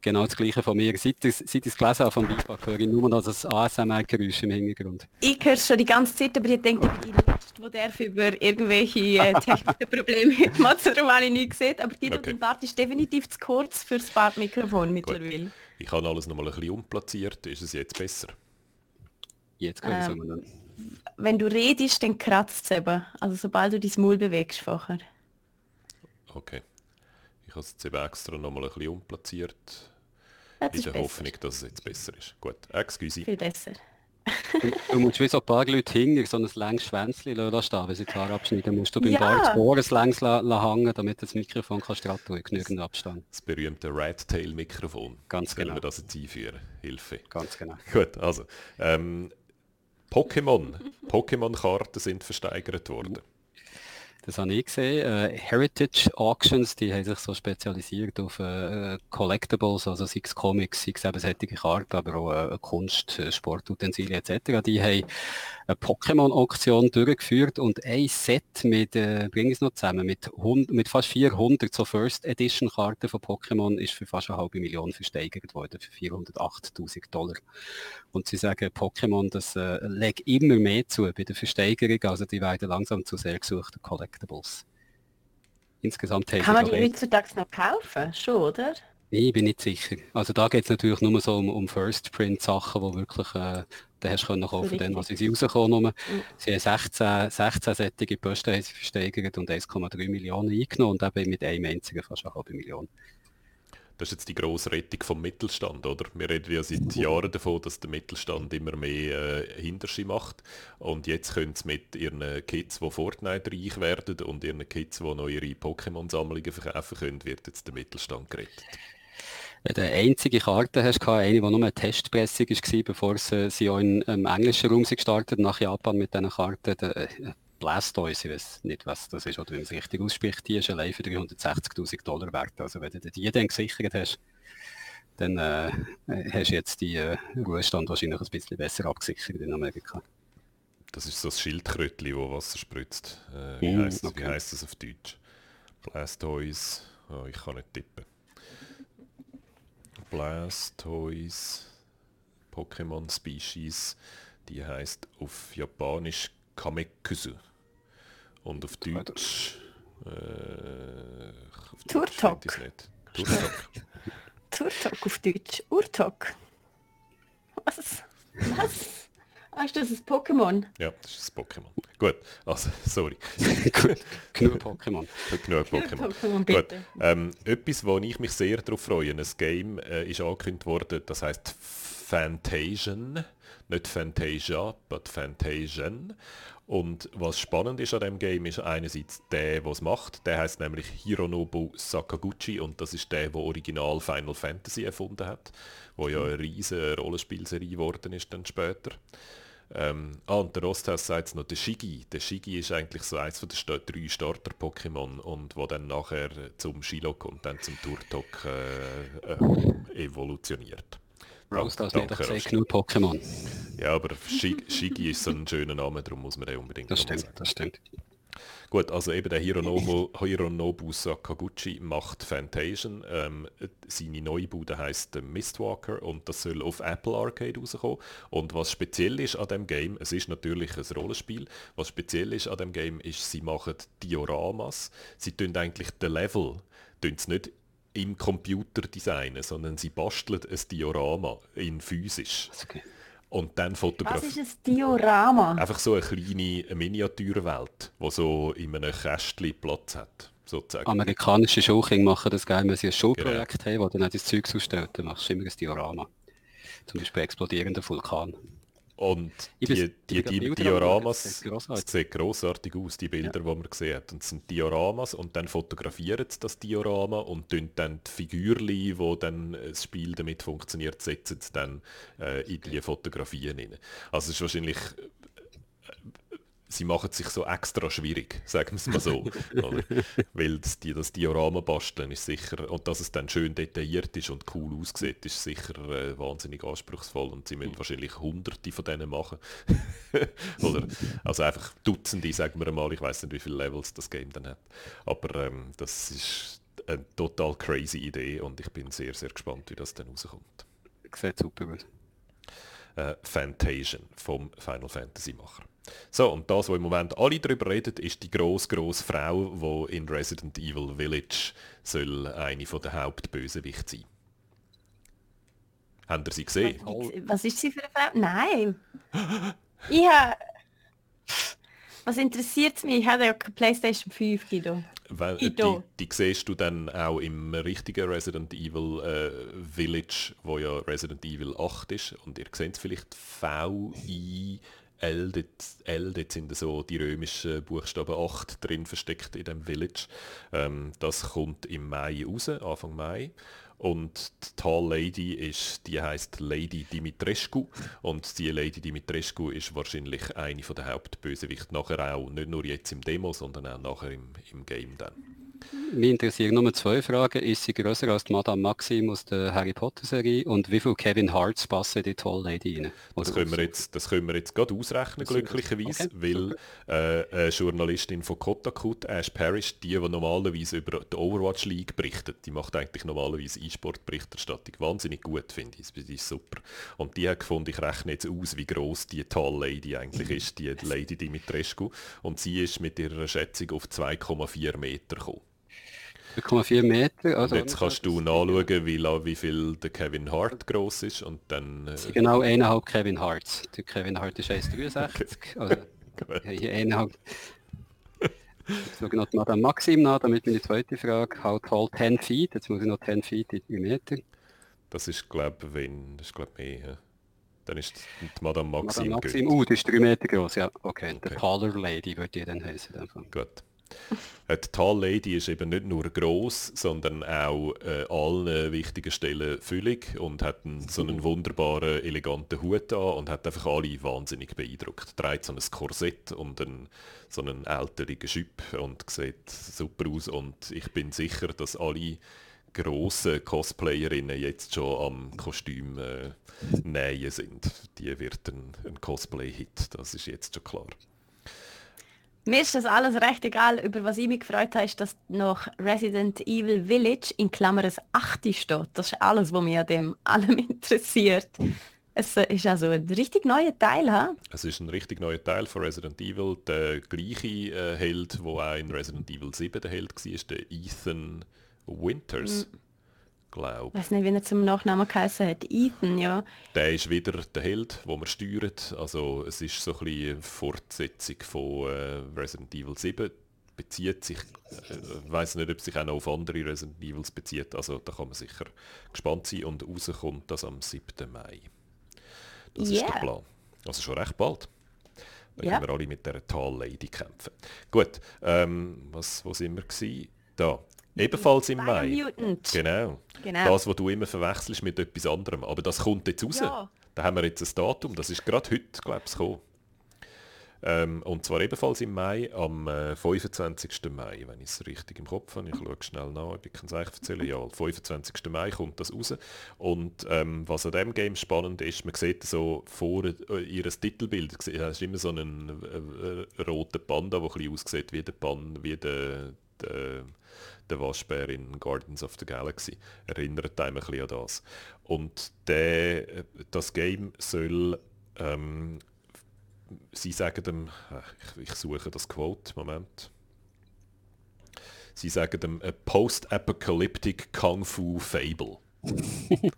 Genau das gleiche von mir. Seit ich, es gelesen habe vom Vipa, höre ich nur noch das ASMR-Geräusch im Hintergrund. Ich höre es schon die ganze Zeit, aber ich denke, ich die darf über irgendwelche äh, technischen Probleme darum habe ich nicht gesehen. Aber die okay. Bart ist definitiv zu kurz für das Bartmikrofon mittlerweile. Gut. Ich habe alles nochmal ein bisschen umplatziert. Ist es jetzt besser? Jetzt können ähm, wir Wenn du redest, dann kratzt es eben. Also sobald du dein Maul bewegst vorher. Okay. Ich habe es jetzt eben extra nochmal ein bisschen umplatziert. in der Hoffnung, dass es jetzt besser ist. Gut, excuse. Viel besser. Du musst wie so ein paar Leute hinter so ein längs Schwänzchen stehen, wenn sie die Haare abschneiden musst du beim ja. Bart das Ohr längs hängen, damit das Mikrofon kannst du tun, genügend Abstand. Das berühmte Rat-Tail-Mikrofon. Ganz Sollen genau. wir das jetzt einführen? Hilfe. Ganz genau. Gut, also ähm, Pokémon. Pokémon-Karten sind versteigert worden. Das habe ich gesehen. Äh, Heritage Auctions, die haben sich so spezialisiert auf äh, Collectibles, also sei es Comics, sei es eben solche Karten, aber auch äh, Kunst, äh, Sportutensilien etc. Die haben eine Pokémon-Auktion durchgeführt und ein Set mit, äh, bringe ich es noch zusammen, mit, 100, mit fast 400 so First Edition Karten von Pokémon ist für fast eine halbe Million versteigert worden, für 408.000 Dollar. Und sie sagen, Pokémon, das äh, legt immer mehr zu bei der Versteigerung, also die werden langsam zu sehr gesuchten Collectibles. Insgesamt Kann man die heutzutage noch kaufen? Schon, oder? Nee, bin nicht sicher. Also da geht es natürlich nur so um, um First Print Sachen, wo wirklich äh, da hast du können kaufen, dann, was sie rausgekommen mhm. Sie haben 16, 16 sättige Posten versteigert und 1,3 Millionen eingenommen und eben mit einem einzigen fast eine halbe Million. Das ist jetzt die grosse Rettung vom Mittelstand, oder? Wir reden ja seit Jahren davon, dass der Mittelstand immer mehr äh, Hinterschi macht. Und jetzt können sie mit ihren Kids, die Fortnite reich werden und ihren Kids, die noch ihre Pokémon-Sammlungen verkaufen können, wird jetzt der Mittelstand gerettet. Wenn du eine einzige Karte hast, eine, die nur eine Testpressung war, bevor sie, sie auch im englischen Raum gestartet nach Japan mit diesen Karten, äh, Blastoise, ich weiß nicht, was das ist oder wie man es richtig ausspricht, die ist allein für 360'000 Dollar wert. Also wenn du die dann gesichert hast, dann äh, hast du jetzt die äh, Ruhestand wahrscheinlich ein bisschen besser abgesichert in Amerika. Das ist so das Schildkrötli, wo Wasser spritzt. Äh, wie, Mm, heisst, okay. wie heisst das auf Deutsch? Blastoise. Oh, ich kann nicht tippen. Blastoise. Pokémon Species. Die heißt auf Japanisch Kamekusu. Und auf Deutsch. Äh, auf Turtok. Turtok. Turtok auf Deutsch. Urtok. Was? Was? Ah, ist das ein Pokémon? ja, das ist ein Pokémon. Gut, also, sorry. Genug Pokémon. Genug Pokémon. Gut. Ähm, etwas, wo ich mich sehr darauf freue, ein Game äh, ist angekündigt worden, das heißt Fantasian, nicht Fantasia, but Fantasian. Und was spannend ist an dem Game, ist einerseits der, der es macht, der heißt nämlich Hironobu Sakaguchi und das ist der, der original Final Fantasy erfunden hat, wo ja eine riesige Rollenspielserie geworden ist dann später. Ähm, ah, und der Rosthaus sagt es noch, der Shigi. Der Shigi ist eigentlich so eins von den Sta drei Starter-Pokémon und wo dann nachher zum Shilok und dann zum Turtok äh, äh, evolutioniert. Rose, das nicht genug Pokémon. Ja, aber Shigi, ist so ein schöner Name, darum muss man den unbedingt Das stimmt, das stimmt. Gut, also eben der Hironobu, Hironobu Sakaguchi macht Fantasian. Ähm, seine neue Bude heisst Mistwalker und das soll auf Apple Arcade rauskommen. Und was speziell ist an dem Game, es ist natürlich ein Rollenspiel, was speziell ist an dem Game ist, sie machen Dioramas. Sie tun eigentlich den Level, tun es nicht im Computer designen, sondern sie basteln ein Diorama in physisch Okay. und dann Was fotografieren. ist ein Diorama? Einfach so eine kleine Miniaturwelt, die so in einem Kästchen Platz hat, sozusagen. Amerikanische Schulkinder machen das gerne, wenn sie ein Genau. Schulprojekt haben, wo dann auch das Zeug ausstellt, dann machst du immer ein Diorama. Zum Beispiel explodierender Vulkan. Und die, die, die Bilder Dioramas, das sieht grossartig. sieht aus, die Bilder, die man gesehen hat. Und es sind Dioramas und dann fotografieren sie das Diorama und tun dann die Figürchen, wo dann das Spiel damit funktioniert, setzen sie dann äh, in die Fotografien rein. Also es ist wahrscheinlich sie machen sich so extra schwierig, sagen wir es mal so. Weil das, die, das Diorama basteln ist sicher, und dass es dann schön detailliert ist und cool aussieht, ist sicher äh, wahnsinnig anspruchsvoll und sie müssen wahrscheinlich hunderte von denen machen. oder, also einfach Dutzende, sagen wir mal, ich weiß nicht, wie viele Levels das Game dann hat. Aber ähm, das ist eine total crazy Idee und ich bin sehr, sehr gespannt, wie das dann rauskommt. Sieht super aus. äh, Fantasian vom Final Fantasy Macher. So, und das, wo im Moment alle darüber reden, ist die gross grosse Frau, die in Resident Evil Village soll eine der Hauptbösewicht sein. Habt ihr sie gesehen? Was ist sie für eine Frau? Nein. Ich habe... Was interessiert es mich? Ich habe ja keine Playstation 5, Guido. Weil, äh, die, die siehst du dann auch im richtigen Resident Evil äh, Village, wo ja Resident Evil 8 ist. Und ihr seht es vielleicht V-I L, dort, L, dort sind so die römischen Buchstaben 8 drin versteckt in dem Village. Ähm, das kommt im Mai raus, Anfang Mai. Und die Tall Lady ist, die heißt Lady Dimitrescu und die Lady Dimitrescu ist wahrscheinlich eine der Hauptbösewicht nachher auch, nicht nur jetzt im Demo, sondern auch nachher im, im Game dann. Mich interessieren nur zwei Fragen. Ist sie größer als die Madame Maxim aus der Harry Potter Serie? Und wie viel Kevin Harts passen in die Tall Lady rein? Das können wir jetzt, das können wir jetzt gerade ausrechnen, glücklicherweise, okay, weil äh, eine Journalistin von Kotaku, Ash Parrish, die, die normalerweise über die Overwatch League berichtet, die macht eigentlich normalerweise E-Sport-Berichterstattung wahnsinnig gut, finde ich. Die ist super. Und die hat gefunden, ich rechne jetzt aus, wie groß die Tall Lady eigentlich ist, die Lady Dimitrescu. Und sie ist mit ihrer Schätzung auf 2,4 Meter gekommen. 3,4 Meter. Also Und jetzt kannst du nachschauen, wie, wie viel der Kevin Hart groß ist und dann... Äh, Genau eineinhalb Kevin Harts. Der Kevin Hart ist 1,63. Also hier eineinhalb. So genau Madame Maxim nach, damit meine zweite Frage. How tall 10 feet? Jetzt muss ich noch 10 feet in 3 Meter. Das ist glaube ich, wenn, das ist glaube mehr. ja. Dann ist die Madame Maxim, Madame Maxim, gut. uh, die ist 3 Meter groß, ja. Okay, Okay. der Taller Lady würde die dann heißen. gut. Die Tall Lady ist eben nicht nur groß, sondern auch äh, allen wichtigen Stellen füllig und hat einen, so einen wunderbaren, eleganten Hut an und hat einfach alle wahnsinnig beeindruckt. Trägt so ein Korsett und einen, so einen älteren Schüpp und sieht super aus und ich bin sicher, dass alle grossen Cosplayerinnen jetzt schon am Kostüm äh, nähen sind. Die wird ein, ein Cosplay-Hit, das ist jetzt schon klar. Mir ist das alles recht egal. Über was ich mich gefreut habe, ist, dass noch Resident Evil Village in Klammern 8 steht. Das ist alles, was mich an dem allem interessiert. Es ist also ein richtig neuer Teil, ha? Es ist ein richtig neuer Teil von Resident Evil. Der gleiche äh, Held, der auch in Resident Evil 7 der Held war, ist der Ethan Winters. Mhm glaube. Ich weiß nicht, wie er zum Nachnamen geheißen hat. Ethan, ja. Der ist wieder der Held, wo man steuert. Also es ist so ein bisschen eine Fortsetzung von äh, Resident Evil 7 bezieht sich, äh, ich weiß nicht, ob sich auch noch auf andere Resident Evils bezieht, also da kann man sicher gespannt sein und rauskommt das am 7. Mai. Das yeah. ist der Plan. Also schon recht bald. Dann yeah. können wir alle mit der Tall Lady kämpfen. Gut, ähm, was, wo sind wir gewesen? Da. Ebenfalls im Mai. Genau. genau. Das, was du immer verwechselst mit etwas anderem. Aber das kommt jetzt raus. Ja. Da haben wir jetzt ein Datum. Das ist gerade heute, glaube ich, gekommen. Ähm, und zwar ebenfalls im Mai, am äh, 25. Mai, wenn ich es richtig im Kopf habe. Ich schaue schnell nach, ich es euch erzählen Ja, am 25. Mai kommt das raus. Und ähm, was an dem Game spannend ist, man sieht so vor äh, ihres Titelbild, es ist immer so einen äh, äh, roten Panda, der ein bisschen aussieht wie der, Pan, wie der, der der Waschbär in Guardians of the Galaxy. Erinnert einem ein bisschen an das. Und der, das Game soll, ähm, sie sagen dem, ich, ich suche das Quote, Moment. Sie sagen dem a Post-Apocalyptic Kung Fu Fable.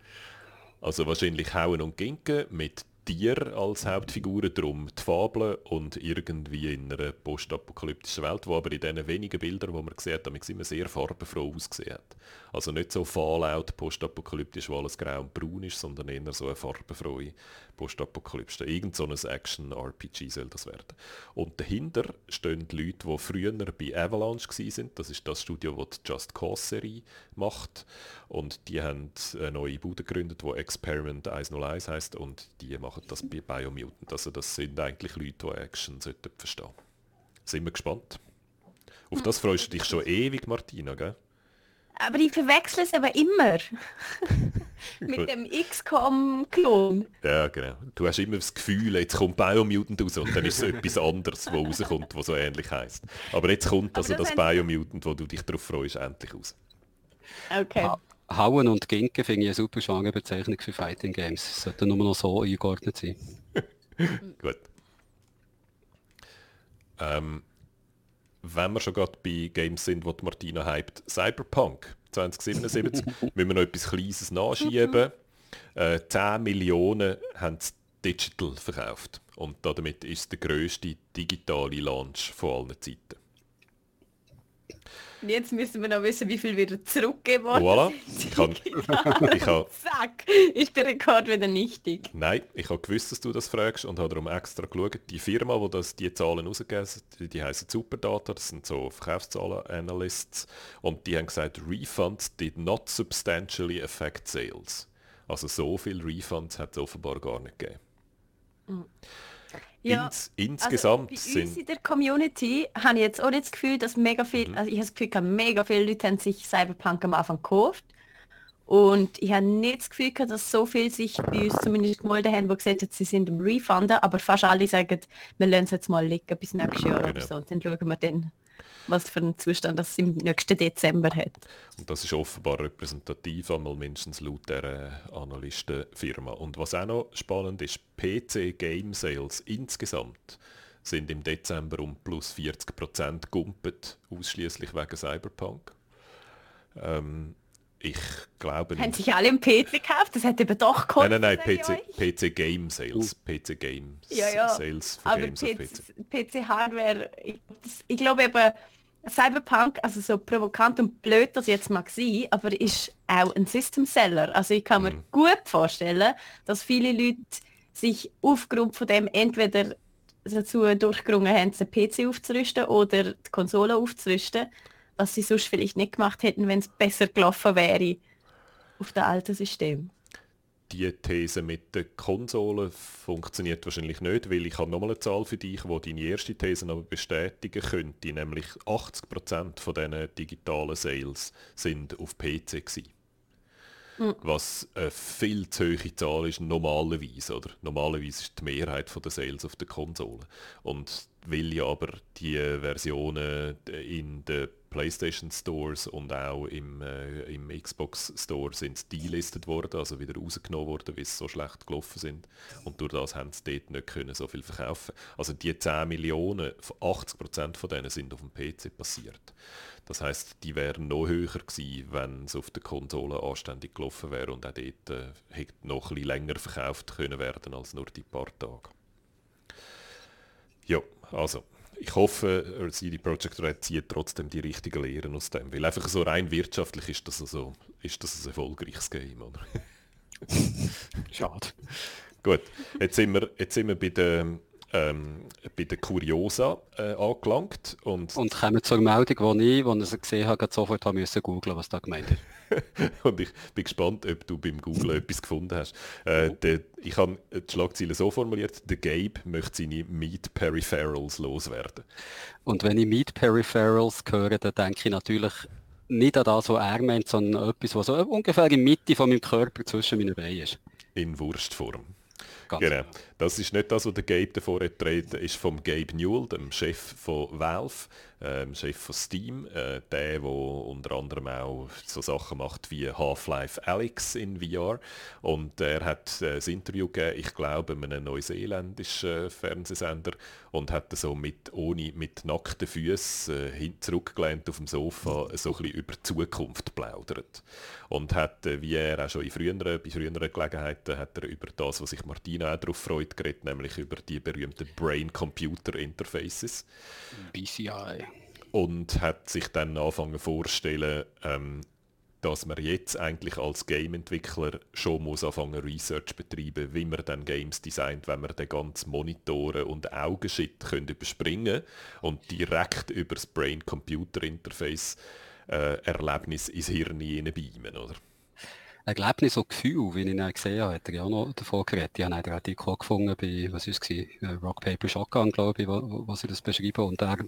also wahrscheinlich Hauen und Ginken mit Tier als Hauptfiguren, darum die Fabel und irgendwie in einer postapokalyptischen Welt, wo aber in diesen wenigen Bildern, die man gesehen hat, damit immer sehr farbenfroh ausgesehen hat. Also nicht so Fallout, postapokalyptisch, wo alles grau und braun ist, sondern eher so eine farbenfrohe postapokalyptische. Irgend so ein Action-RPG soll das werden. Und dahinter stehen die Leute, die früher bei Avalanche waren. Das ist das Studio, das die Just Cause-Serie macht. Und die haben eine neue Bude gegründet, die Experiment 101 heißt und die machen das bei Biomutant. Also das sind eigentlich Leute, die Action sollten verstehen. Sind wir gespannt. Auf das freust du dich schon ewig, Martina, gell? Aber ich verwechsel es aber immer. Mit dem XCOM-Klon. Ja, genau. Du hast immer das Gefühl, jetzt kommt Biomutant raus und dann ist es etwas anderes, was rauskommt, was so ähnlich heißt. Aber jetzt kommt also das, das Biomutant, wo du dich darauf freust, endlich raus. Okay. Ha Hauen und Ginken finde ich eine super Genrebezeichnung für Fighting Games. Sollte nur noch so eingeordnet sein. Gut. Ähm, wenn wir schon gerade bei Games sind, die Martina hypt, Cyberpunk 2077, müssen wir noch etwas Kleines nachschieben. Äh, 10 Millionen haben es digital verkauft. Und damit ist es der grösste digitale Launch von allen Zeiten. Jetzt müssen wir noch wissen, wie viel wieder zurückgeben worden voilà. Ich kann, ich kann, Zack, ist der Rekord wieder nichtig. Nein, ich habe gewusst, dass du das fragst und habe darum extra geschaut. Die Firma, die das, die Zahlen rausgegeben die, die heißen Superdata, das sind so Verkaufszahlen-Analysts und die haben gesagt, Refunds did not substantially affect sales. Also so viele Refunds hat es offenbar gar nicht gegeben. Mhm. Ja, Ins, insgesamt also bei uns in der Community habe ich jetzt auch nicht das Gefühl, dass mega viel, mhm. also ich habe das Gefühl, mega viele Leute haben sich Cyberpunk am Anfang gekauft. Und ich habe nicht das Gefühl, dass so viel sich bei uns zumindest gemeldet haben, die gesagt haben, sie sind im Refunden, aber fast alle sagen, wir lassen es jetzt mal liegen bis nächstes Jahr genau. oder so. Und dann schauen wir dann, was für einen Zustand das im nächsten Dezember hat. Und das ist offenbar repräsentativ, einmal mindestens laut äh, Analystenfirma. Und was auch noch spannend ist, PC Game Sales insgesamt sind im Dezember um plus 40% gumpet, ausschließlich wegen Cyberpunk. Ähm, ich glaube Haben sich alle im PC gekauft? Das hätte eben doch gekostet. Nein, nein, nein, PC, PC Game Sales. Uh. PC Game ja, ja. Sales für Aber Games PC, PC. PC Hardware, ich, ich glaube eben, Cyberpunk, also so provokant und blöd das jetzt mag sein, aber ist auch ein System Seller. Also ich kann mir mm. gut vorstellen, dass viele Leute sich aufgrund von dem entweder dazu durchgerungen haben, den PC aufzurüsten oder die Konsole aufzurüsten, was sie sonst vielleicht nicht gemacht hätten, wenn es besser gelaufen wäre auf dem alten System. Die These mit den Konsolen funktioniert wahrscheinlich nicht, weil ich habe nochmal eine Zahl für dich, die deine erste These aber bestätigen könnte, nämlich 80% von diesen digitalen Sales sind auf PC gewesen. Mhm. Was eine viel zu hohe Zahl ist normalerweise. Oder? Normalerweise ist die Mehrheit der Sales auf der Konsole. Und weil ja aber die Versionen in den PlayStation Stores und auch im, äh, im Xbox Store sind delistet worden, also wieder rausgenommen worden, weil sie so schlecht gelaufen sind. Und durch das haben sie dort nicht können so viel verkaufen. Also die 10 Millionen, 80% von denen sind auf dem PC passiert. Das heißt, die wären noch höher gewesen, wenn es auf der Konsole anständig gelaufen wäre und auch dort äh, hätte noch ein bisschen länger verkauft können werden als nur die paar Tage. Ja, also ich hoffe, CD Projekt Red zieht trotzdem die richtigen Lehren aus dem, weil einfach so rein wirtschaftlich ist das, also, ist das ein erfolgreiches Game, oder? Schade. Gut, jetzt sind wir, jetzt sind wir bei der ähm, bei der Curiosa äh, angelangt. Und, und kommen zur Meldung, die ich, als ich sie gesehen habe, sofort haben müssen googeln, was da gemeint ist. und ich bin gespannt, ob du beim Googlen etwas gefunden hast. Äh, der, ich habe die Schlagzeile so formuliert, der Gabe möchte seine Meat Peripherals loswerden. Und wenn ich Meat Peripherals höre, dann denke ich natürlich nicht an das, was er meint, sondern etwas, was so ungefähr in der Mitte von meinem Körper zwischen meinen Beinen ist. In Wurstform. Ganz genau. Das ist nicht das, was der Gabe davor getreten ist vom Gabe Newell, dem Chef von Valve, ähm, Chef von Steam, äh, der, der unter anderem auch so Sachen macht wie Half-Life Alyx in VR. Und er hat äh, ein Interview gegeben, ich glaube, einem neuseeländischen äh, Fernsehsender und hat so mit, ohne, mit nackten Füßen äh, zurückgelehnt auf dem Sofa so ein bisschen über die Zukunft plaudert. Und hat, äh, wie er auch schon in früheren, bei früheren Gelegenheiten, hat er über das, was sich Martina auch darauf freut, geredet, nämlich über die berühmten Brain-Computer-Interfaces. BCI. Und hat sich dann angefangen vorzustellen, ähm, dass man jetzt eigentlich als Game-Entwickler schon muss anfangen Research betreiben, wie man dann Games designt, wenn man den ganzen Monitoren und Augenshit können überspringen und direkt über das Brain-Computer-Interface äh, Erlebnis ins Hirn beamen, oder? Erlebnis und Gefühl, wie ich ihn gesehen habe, hat er ja auch noch davon geredet. Ich habe einen Artikel gefunden bei, was ist es, äh, Rock, Paper, Shotgun, glaube ich, wo, wo sie das beschreiben. Und er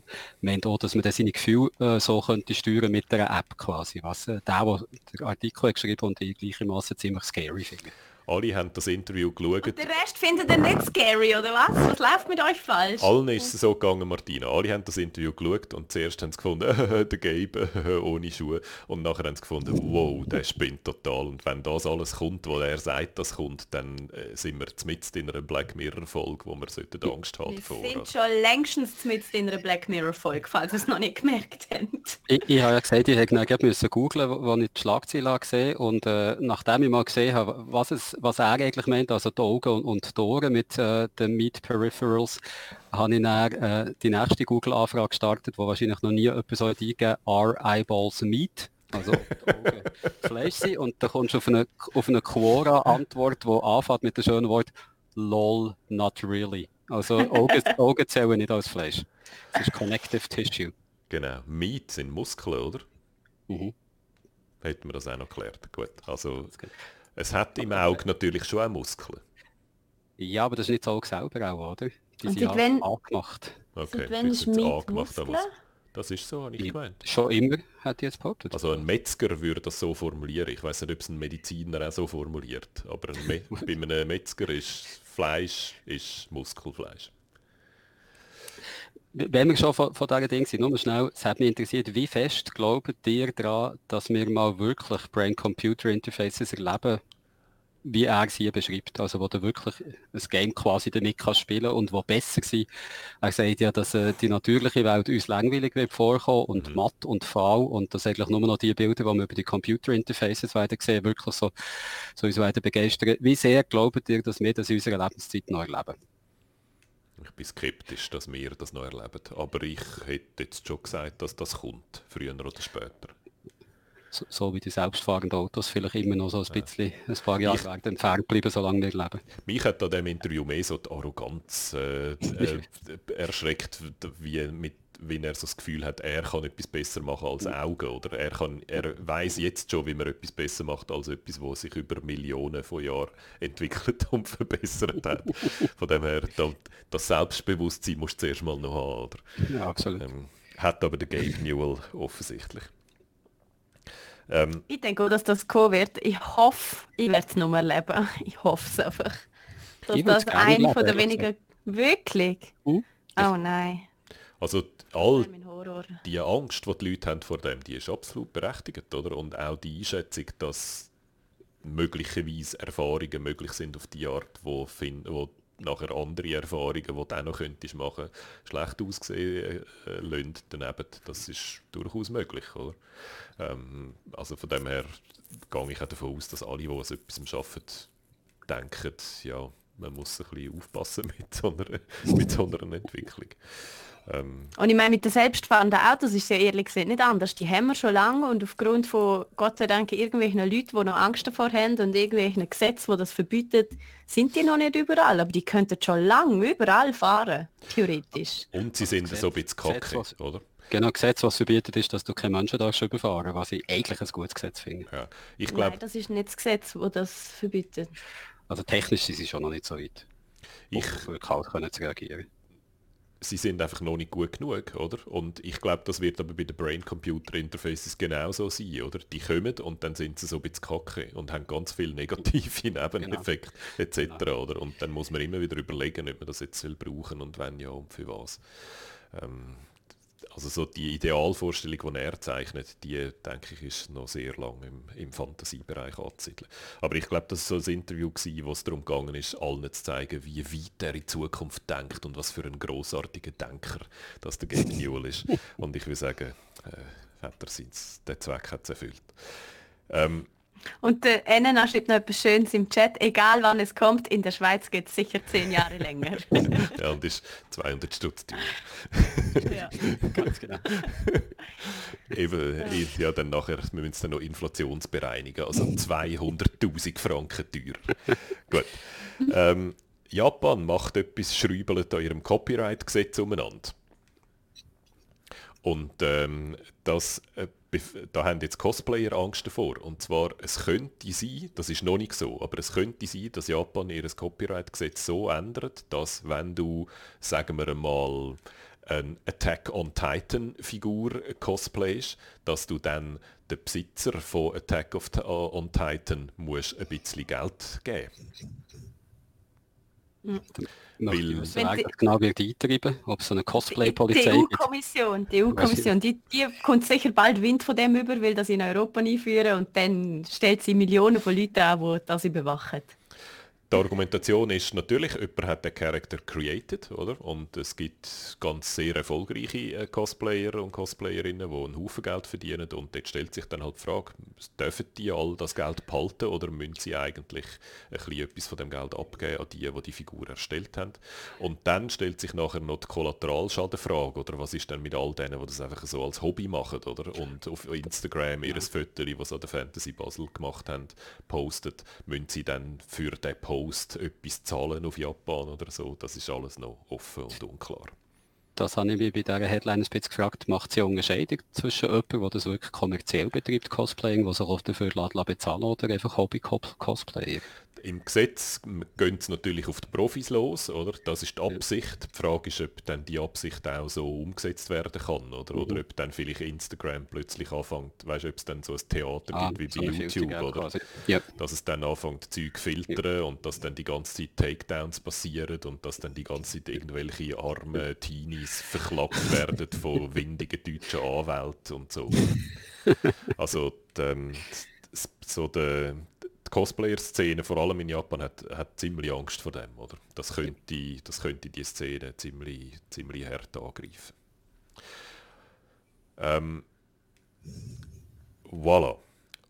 meint auch, dass man seine Gefühle äh, so könnte steuern mit einer App quasi. Was äh, der, der den Artikel geschrieben und die gleiche Masse ziemlich scary finde. Alle haben das Interview geschaut. Und der Rest findet ihr nicht scary, oder was? Was läuft mit euch falsch? Allen ist es so gegangen, Martina. Alle haben das Interview geschaut und zuerst haben sie gefunden, der Gabe ohne Schuhe. Und nachher haben sie gefunden, wow, der spinnt total. Und wenn das alles kommt, wo er sagt, das kommt, dann äh, sind wir mitten in einer Black Mirror-Folge, wo wir sollten Angst haben vor. Wir sind schon längstens mitten in einer Black Mirror-Folge, falls ihr es noch nicht gemerkt habt. Ich, ich habe ja gesagt, ich hätte googeln müssen, wo ich die Schlagzeile gesehen und äh, nachdem ich mal gesehen habe, was es was er eigentlich meint, also die Augen und, und die Ohren mit äh, den Meat Peripherals, habe ich dann äh, die nächste Google-Anfrage gestartet, wo wahrscheinlich noch nie jemand so eingegeben Are Eyeballs Meat? Also Fleisch sind. Und dann kommst du auf eine, auf eine Quora-Antwort, die anfängt mit dem schönen Wort LOL, not really. Also Augen, Augen zählen nicht als Fleisch. Das ist Connective Tissue. Genau. Meat sind Muskeln, oder? Mhm. Hätten wir das auch noch geklärt. Gut. Also es hat im Auge natürlich schon auch Muskeln. Ja, aber das ist nicht das Auge selber auch, oder? Die sind ja wenn, angemacht. Okay, wenn ist angemacht Das ist so, habe ich gemeint. Schon immer, hat jetzt behauptet. Also ein Metzger würde das so formulieren. Ich weiß nicht, ob es ein Mediziner auch so formuliert. Aber ein bei einem Metzger ist Fleisch ist Muskelfleisch. Wenn wir schon von, von dieser Ding sind, nur schnell, es hat mich interessiert, wie fest glaubt ihr daran, dass wir mal wirklich Brain-Computer-Interfaces erleben, wie er sie beschreibt, also wo du wirklich ein Game quasi damit kannst spielen und wo besser sind. Er sagt ja, dass äh, die natürliche Welt uns langweilig wird vorkommen und mhm. matt und faul und dass eigentlich nur noch die Bilder, die wir über die Computer-Interfaces weiter sehen, wirklich so, so uns weiter begeistern. Wie sehr glaubt ihr, dass wir das in unserer Lebenszeit noch erleben? Ich bin skeptisch, dass wir das noch erleben. Aber ich hätte jetzt schon gesagt, dass das kommt, früher oder später. so, so, wie die selbstfahrenden Autos vielleicht immer noch so ein bisschen ein paar Jahre ich, entfernt bleiben, solange wir leben. Mich hat an dem Interview mehr so die Arroganz äh, äh, erschreckt, wie mit wenn er so das Gefühl hat, er kann etwas besser machen als Augen oder er kann, er weiß jetzt schon, wie man etwas besser macht als etwas, was sich über Millionen von Jahren entwickelt und verbessert hat. Von dem her, das Selbstbewusstsein musst du zuerst mal noch haben, oder? Ja, absolut. Ähm, hat aber der Gabe Newell offensichtlich. Ähm, ich denke auch, dass das kommen wird. Ich hoffe, ich werde es noch mal erleben. Ich hoffe es einfach. Dass das einer von der wenigen... Wirklich? Hm? Oh nein. Also all die Angst, die die Leute haben vor dem, die ist absolut berechtigt, oder? Und auch die Einschätzung, dass möglicherweise Erfahrungen möglich sind auf die Art, wo, find, wo nachher andere Erfahrungen, die du auch noch könntest machen, schlecht aussehen äh, lassen daneben. Das ist durchaus möglich, oder? Ähm, also von dem her gehe ich auch davon aus, dass alle, die an etwas arbeiten, denken, ja, man muss ein bisschen aufpassen mit so einer, mit so einer Entwicklung. Ähm, und ich meine, mit den selbstfahrenden Autos ist es ja ehrlich gesagt nicht anders. Die haben wir schon lange und aufgrund von, Gott sei Dank, irgendwelchen Leuten, die noch Angst davor haben und irgendwelchen Gesetzen, die das verbietet, sind die noch nicht überall. Aber die könnten schon lange überall fahren, theoretisch. Und sie sind Gesetz, so ein bisschen kacke, oder? Genau, Gesetz, was verbietet, ist, dass du keine Menschen darfst überfahren, was ich eigentlich ein gutes Gesetz finde. Ja, ich glaub, Nein, das ist nicht das Gesetz, das das verbietet. Also technisch sind sie schon noch nicht so weit. Ich kalt können zu reagieren sie sind einfach noch nicht gut genug, oder? Und ich glaube, das wird aber bei den Brain-Computer-Interfaces genauso sein, oder? Die kommen und dann sind sie so ein bisschen kacke und haben ganz viele negative Nebeneffekte genau. etc., genau. oder? Und dann muss man immer wieder überlegen, ob man das jetzt brauchen und wenn ja und für was. Ähm, also so die Idealvorstellung, die er zeichnet, die denke ich ist noch sehr lange im, im Fantasiebereich anzusiedeln. Aber ich glaube, das war so ein Interview, gewesen, wo es darum gegangen ist, allen zu zeigen, wie weit er in Zukunft denkt und was für ein großartiger Denker das der Gabe Newell ist. Und ich würde sagen, äh, hat er den Zweck hat erfüllt. Ähm, und der NNA schreibt noch etwas Schönes im Chat. Egal wann es kommt, in der Schweiz geht es sicher zehn Jahre länger. ja, und ist 200 Stutz teuer. ja, ganz genau. Eben, ja. dann nachher, wir müssen es dann noch inflationsbereinigen. Also 200'000 Franken teurer. Gut. Ähm, Japan macht etwas, schrübelt an ihrem Copyright-Gesetz umeinander. Und ähm, das äh, da haben jetzt Cosplayer Angst davor. Und zwar, es könnte sein, das ist noch nicht so, aber es könnte sein, dass Japan ihr Copyright-Gesetz so ändert, dass wenn du, sagen wir einmal, eine Attack on Titan Figur cosplayst, dass du dann den Besitzer von Attack on Titan musst ein bisschen Geld geben. Mhm. Weil es genau wird eintreiben, ob es so eine Cosplay-Polizei Die EU-Kommission, die EU-Kommission, die, die kommt sicher bald Wind von dem über, will das in Europa einführen und dann stellt sie Millionen von Leuten an, die das überwachen. Die Argumentation ist natürlich, jemand hat den Charakter created, oder? Und es gibt ganz sehr erfolgreiche äh, Cosplayer und Cosplayerinnen, die einen Haufen Geld verdienen. Und dort stellt sich dann halt die Frage, dürfen die all das Geld behalten oder müssen sie eigentlich ein bisschen etwas von dem Geld abgeben an die, die die Figur erstellt haben? Und dann stellt sich nachher noch die Kollateralschadenfrage, oder was ist denn mit all denen, die das einfach so als Hobby machen, oder? Und auf Instagram ihr Foto, das sie an der Fantasy Basel gemacht haben, postet, müssen sie dann für den Post Post etwas zahlen auf Japan oder so, das ist alles noch offen und unklar. Das habe ich mich bei dieser Headline ein bisschen gefragt, macht sie eine Unterscheidung zwischen jemandem, der das wirklich kommerziell betreibt, Cosplaying, der sich auch dafür bezahlen oder einfach Hobby-Cosplayer? Im Gesetz gehen es natürlich auf die Profis los, oder? Das ist die Absicht. Die Frage ist, ob dann die Absicht auch so umgesetzt werden kann, oder? Mhm. Oder ob dann vielleicht Instagram plötzlich anfängt, weißt du, ob es dann so ein Theater ah, gibt wie bei YouTube, oder? Ja. Dass es dann anfängt, Zeug filtern ja. und dass dann die ganze Zeit Takedowns passieren und dass dann die ganze Zeit irgendwelche armen Teenies verklagt werden von windigen deutschen Anwälten und so. Also die, ähm, so der, Cosplayer-Szene, vor allem in Japan, hat, hat ziemlich Angst vor dem. Oder? Das, könnte, das könnte die Szene ziemlich, ziemlich hart angreifen. Ähm, voilà.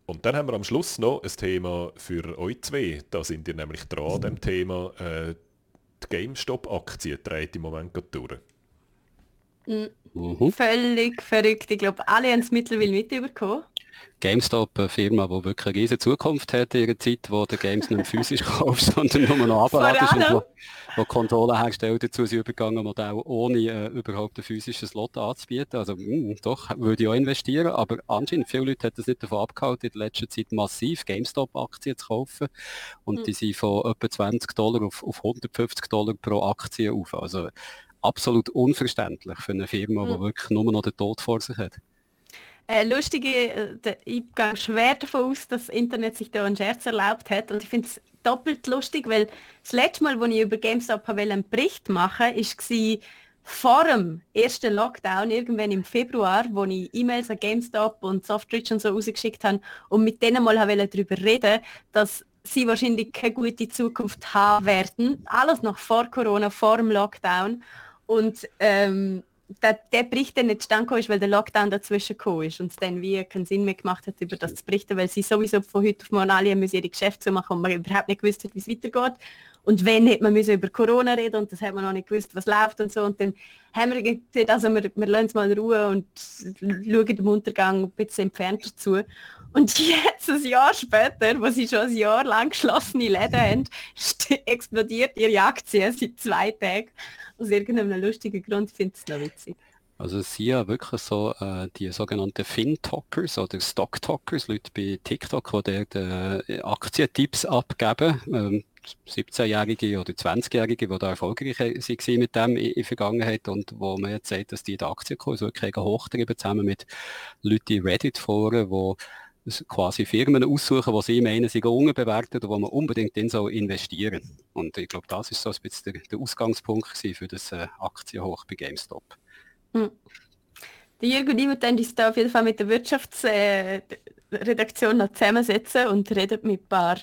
Und dann haben wir am Schluss noch ein Thema für euch zwei. Da sind ihr nämlich dran an dem Thema. Äh, die GameStop-Aktie dreht im Moment durch. Mhm. Völlig verrückt. Ich glaube, alle haben es mittlerweile mitbekommen. GameStop, eine Firma, die wirklich eine riesige Zukunft hat in ihrer Zeit, wo der Games nicht physisch kaufst, sondern nur noch abladest und wo, wo Konsolenhersteller dazu sind übergegangen, Modell ohne äh, überhaupt ein physisches Lot anzubieten. Also mh, hm, doch, würde ich auch investieren, aber anscheinend viele Leute hat das nicht davon abgehalten, in der letzten Zeit massiv GameStop-Aktien zu kaufen und mhm. die sind von etwa 20 Dollar auf, auf 150 Dollar pro Aktie auf. Also absolut unverständlich für eine Firma, mhm. die wirklich nur noch den Tod vor sich hat. Äh, lustige, äh, ich gehe schwer davon aus, dass das Internet sich da einen Scherz erlaubt hat und ich finde es doppelt lustig, weil das letzte Mal, als ich über GameStop einen Bericht machen war vor dem ersten Lockdown, irgendwann im Februar, wo ich E-Mails an GameStop und Softridge und so rausgeschickt habe und mit denen mal darüber reden dass sie wahrscheinlich keine gute Zukunft haben werden. Alles noch vor Corona, vor dem Lockdown. Und ähm, der, der Bericht dann nicht zustande ist, weil der Lockdown dazwischen gekommen ist und es dann wie keinen Sinn mehr gemacht hat, über das zu berichten, weil sie sowieso von heute auf morgen alle müssen ihre Geschäfte zu machen und man überhaupt nicht gewusst hat, wie es weitergeht. Und wenn, hätte man müssen über Corona reden und das hat man noch nicht gewusst, was läuft und so. Und dann haben wir gesagt, also wir, wir lassen es mal in Ruhe und schauen dem Untergang ein bisschen entfernt zu. Und jetzt, ein Jahr später, wo sie schon ein Jahr lang geschlossene Läden haben, explodiert ihre Aktie seit zwei Tagen. Aus irgendeinem lustigen Grund finde ich es noch witzig. Also es sind ja wirklich so äh, die sogenannten Fin-Talkers oder Stock-Talkers, Leute bei TikTok, die dort äh, Aktientipps abgeben. Ähm, 17-Jährige oder 20-Jährige, die da erfolgreich waren mit dem in, der Vergangenheit und wo man jetzt sagt, dass die den Aktienkurs wirklich hochtreiben, zusammen mit Leuten in Reddit-Foren, die quasi Firmen aussuchen, die sie meinen, sie unterbewertet und wo man unbedingt in so investieren. Und ich glaube, das ist so ein bisschen der, der Ausgangspunkt für das äh, Aktienhoch bei GameStop. Hm. Der Jürgen werden uns da auf jeden Fall mit der Wirtschaftsredaktion äh, zusammensetzen und reden mit ein paar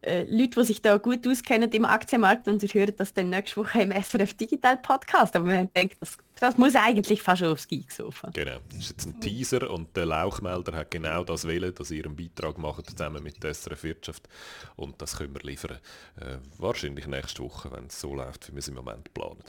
äh, Leute, die sich da gut auskennen im Aktienmarkt und sie hören das dann nächste Woche im SRF Digital Podcast. Aber man denkt, das, das muss eigentlich fast schon aufs Geeksofa. Genau, das ist jetzt ein Teaser und der Lauchmelder hat genau das wählen, dass ihr einen Beitrag macht zusammen mit der SRF Wirtschaft und das können wir liefern. Äh, wahrscheinlich nächste Woche, wenn es so läuft, wie wir es im Moment planen.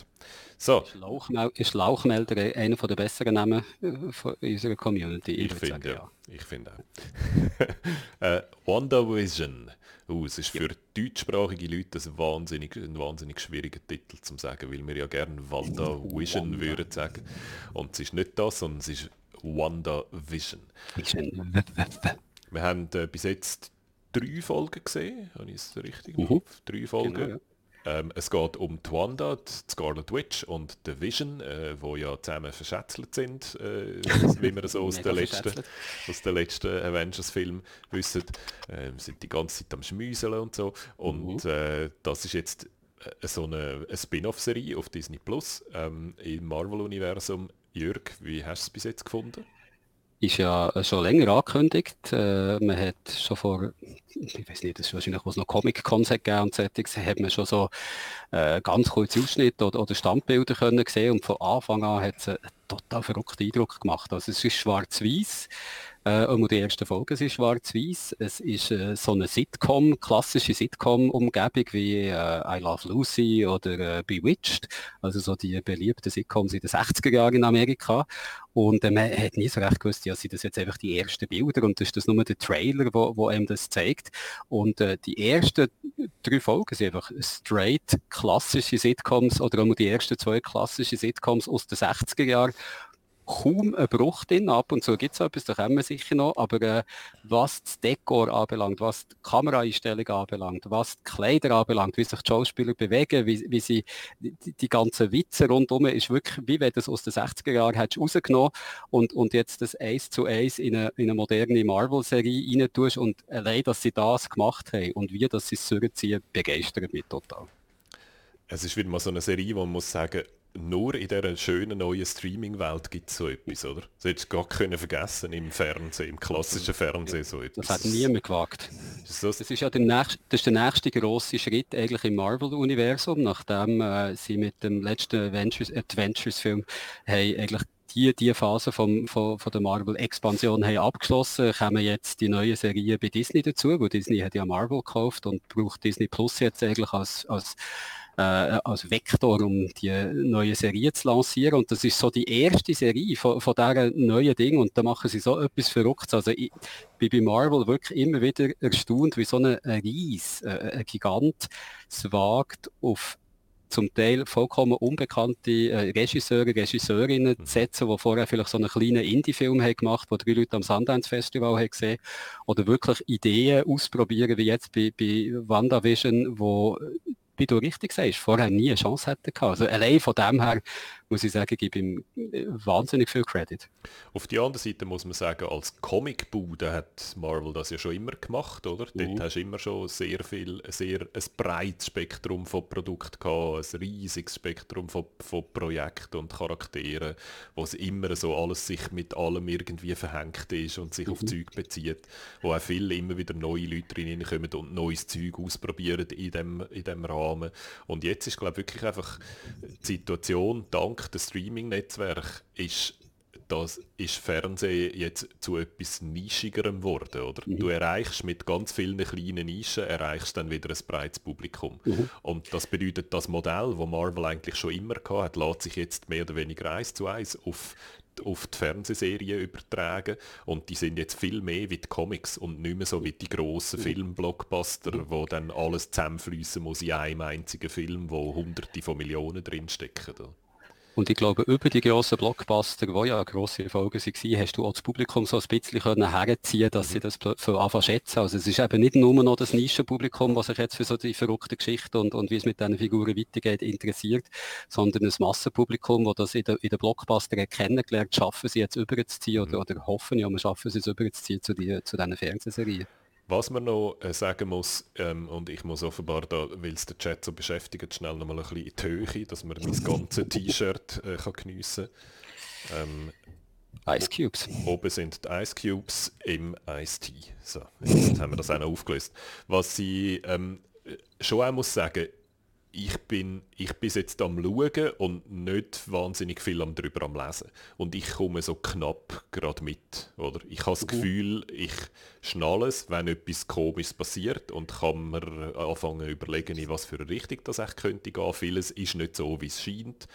So. Ist, Lauchmel ist Lauchmelder einer der besseren Namen äh, von unserer Community? Ich, ich finde ja. Ich finde auch. äh, WandaVision Uh, es ist für ja. deutschsprachige Leute ein wahnsinnig, ein wahnsinnig schwieriger Titel zu sagen, weil wir ja gerne Wanda Vision Wanda. würden sagen. Und es ist nicht das, sondern es ist Wanda Vision. wir haben äh, bis jetzt drei Folgen gesehen, habe ich es richtig mhm. Drei Folgen. Genau, ja. Ähm, es geht um die Wanda, die Scarlet Witch und The Vision, äh, wo ja zusammen verschätzelt sind, äh, wie wir so aus, der letzten, aus der letzten Avengers-Film wissen. Äh, sind die ganze Zeit am Schmüseln und so. Und mhm. äh, das ist jetzt so eine, eine Spin-off-Serie auf Disney Plus ähm, im Marvel-Universum. Jörg, wie hast du es bis jetzt gefunden? ist ja schon länger angekündigt. Äh, man hat schon vor, ich weiß nicht, das ist wahrscheinlich, wo es noch Comic-Cons hat gegeben und Settings, hat man schon so äh, ganz kurze Ausschnitte oder, oder Standbilder können sehen und von Anfang an hat es einen total verrückten Eindruck gemacht. Also es ist schwarz-weiß. Äh, und die erste Folge ist schwarz-weiß. Es ist äh, so eine Sitcom, klassische Sitcom-Umgebung wie äh, I Love Lucy oder äh, Bewitched, also so die beliebten Sitcoms in den 60er Jahren in Amerika. Und äh, man hat nie so recht gewusst, ja, sind das jetzt einfach die ersten Bilder und ist das nur der Trailer, wo, wo einem das zeigt. Und äh, die ersten drei Folgen sind einfach straight klassische Sitcoms oder auch die ersten zwei klassische Sitcoms aus den 60er Jahren kaum einen Bruch drin. Ab und zu gibt es etwas, da kommen wir sicher noch. Aber äh, was das Dekor anbelangt, was die Kameraeinstellung anbelangt, was die Kleider anbelangt, wie sich die Schauspieler bewegen, wie, wie sie die, die ganzen Witze rundherum, ist wirklich, wie wenn du es aus den 60er Jahren hättest rausgenommen und, und jetzt das eins zu eins in eine, in eine moderne Marvel-Serie rein tust und allein, dass sie das gemacht haben und wie dass sie es zurückziehen, begeistert mich total. Es ist wieder mal so eine Serie, wo man muss sagen, nur in dieser schönen neuen Streaming-Welt gibt es so etwas, oder? Das hättest du gar können vergessen im Fernsehen, im klassischen Fernsehen so etwas. Das hat niemand gewagt. Das, das ist ja der nächste, das ist der nächste grosse Schritt eigentlich im Marvel-Universum, nachdem äh, sie mit dem letzten Adventures-Film Adventures eigentlich die, die Phase vom, von, von der Marvel-Expansion haben abgeschlossen, kommen jetzt die neuen Serien bei Disney dazu, wo Disney hat ja Marvel gekauft und braucht Disney Plus jetzt eigentlich als, als äh, als Vektor, um die neue Serie zu lancieren. Und das ist so die erste Serie von, von diesen neuen Dingen und da machen sie so etwas Verrücktes. Also ich bin bei Marvel wirklich immer wieder erstaunt, wie so ein Ries, äh, ein Gigant, es wagt, auf zum Teil vollkommen unbekannte äh, Regisseure, Regisseurinnen mhm. zu setzen, die vorher vielleicht so einen kleinen Indie-Film haben gemacht, wo drei Leute am Sundance Festival haben gesehen, oder wirklich Ideen ausprobieren, wie jetzt bei, bei WandaVision, wo wie du richtig sagst, vorher nie eine Chance hätte gehabt. Also allein von dem her muss ich sagen, gebe ihm äh, wahnsinnig viel Credit. Auf die andere Seite muss man sagen, als Comicbude hat Marvel das ja schon immer gemacht, oder? Uh. Dort hast du immer schon sehr viel, sehr ein breites Spektrum von Produkten gehabt, ein riesiges Spektrum von, von Projekten und Charakteren, wo es immer so alles sich mit allem irgendwie verhängt ist und sich mhm. auf Zeug bezieht, wo auch viele immer wieder neue Leute drin kommen und neues Zeug ausprobieren in dem, in dem Rahmen. Und jetzt ist, glaube ich, wirklich einfach die Situation, dank des Streaming-Netzwerk ist das ist Fernsehen jetzt zu etwas Nischigerem geworden, oder? Mhm. Du erreichst mit ganz vielen kleinen Nischen erreichst dann wieder ein breites Publikum. Mhm. Und das bedeutet, das Modell, das Marvel eigentlich schon immer hatte, lässt sich jetzt mehr oder weniger eins zu eins auf auf die Fernsehserien übertragen und die sind jetzt viel mehr wie die Comics und nicht mehr so wie die grossen mhm. Filmblockbuster, wo dann alles zusammenfließen muss in einem einzigen Film, wo hunderte von Millionen drinstecken. Und ich glaube, über die grossen Blockbuster, die ja grosse Erfolge waren, hast du auch das Publikum so ein bisschen können herziehen dass sie das für anfangen schätzen. Also es ist eben nicht nur noch das Nischenpublikum, was sich jetzt für so die verrückte Geschichte und, und wie es mit diesen Figuren weitergeht, interessiert, sondern ein Massenpublikum, das das in den in der Blockbuster kennengelernt schaffen sie jetzt überzuziehen oder, oder hoffen ja, wir schaffen sie es überzuziehen zu, die, zu diesen Fernsehserien. Was man noch äh, sagen muss, ähm, und ich muss offenbar, da, weil es den Chat so beschäftigt, schnell noch mal ein bisschen in die Höhe, dass man mein ganzes T-Shirt äh, geniessen kann. Ähm, Ice Cubes. Oben sind die Ice Cubes im Ice Tea. So, jetzt haben wir das auch noch aufgelöst. Was ich ähm, schon auch muss sagen, ich bin, ich bin jetzt am Schauen und nicht wahnsinnig viel am drüber am Lesen. Und ich komme so knapp gerade mit. Oder? Ich habe das Gefühl, ich schnalle es, wenn etwas Komisches passiert und kann mir anfangen zu überlegen, in was für eine Richtung das echt könnte gehen. Vieles ist nicht so, wie es scheint.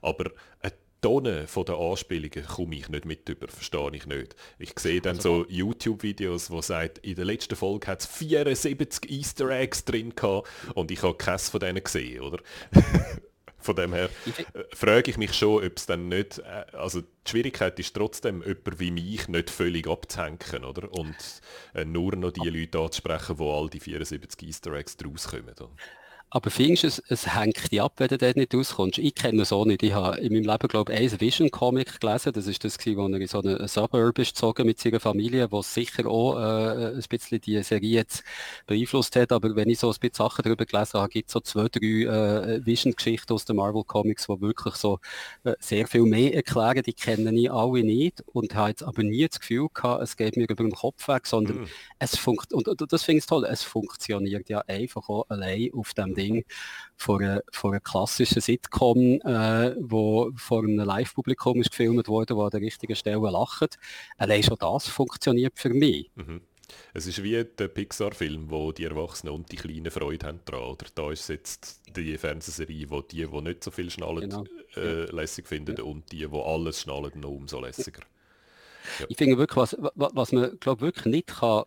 Aber eine Tonnen von den Anspielungen komme ich nicht mit über, verstehe ich nicht. Ich sehe dann also, so YouTube-Videos, wo sagt, in der letzten Folge hat es 74 Easter Eggs drin gehabt und ich habe keins von denen gesehen, oder? von dem her äh, frage ich mich schon, ob es dann nicht, äh, also die Schwierigkeit ist trotzdem, jemand wie mich nicht völlig abzuhängen, oder? Und äh, nur noch die Leute anzusprechen, wo all die 74 Easter Eggs draus kommen. Oder? Aber findest du, es, es hängt dich ab, wenn du dort nicht rauskommst? Ich kenne es auch nicht. Ich habe in meinem Leben, glaube ich, ein Vision-Comic gelesen. Das ist das, wo er in so einen Suburb ist gezogen mit seiner Familie, was sicher auch äh, ein bisschen die Serie jetzt beeinflusst hat. Aber wenn ich so ein bisschen Sachen darüber gelesen habe, gibt es so zwei, drei äh, Vision-Geschichten aus den Marvel-Comics, die wirklich so äh, sehr viel mehr erklären. Die kenne ich alle nicht und habe jetzt aber nie das Gefühl gehabt, es geht mir über den Kopf weg, sondern mm. es funktioniert, und, und das finde ich toll, es funktioniert ja einfach auch allein auf dem Ding von einer, von einer klassischen Sitcom, äh, wo vor einem Live-Publikum ist gefilmt wurde, wo an der richtigen Stelle lacht. Allein schon das funktioniert für mich. Mhm. Es ist wie der Pixar-Film, wo die Erwachsenen und die Kleinen Freude haben dran. Oder da ist jetzt die Fernsehserie, wo die, die nicht so viel schnallen, genau. äh, lässig finden ja. und die, die alles schnallen, noch umso lässiger. Ja. Ich finde wirklich, was, was man glaub, wirklich nicht kann,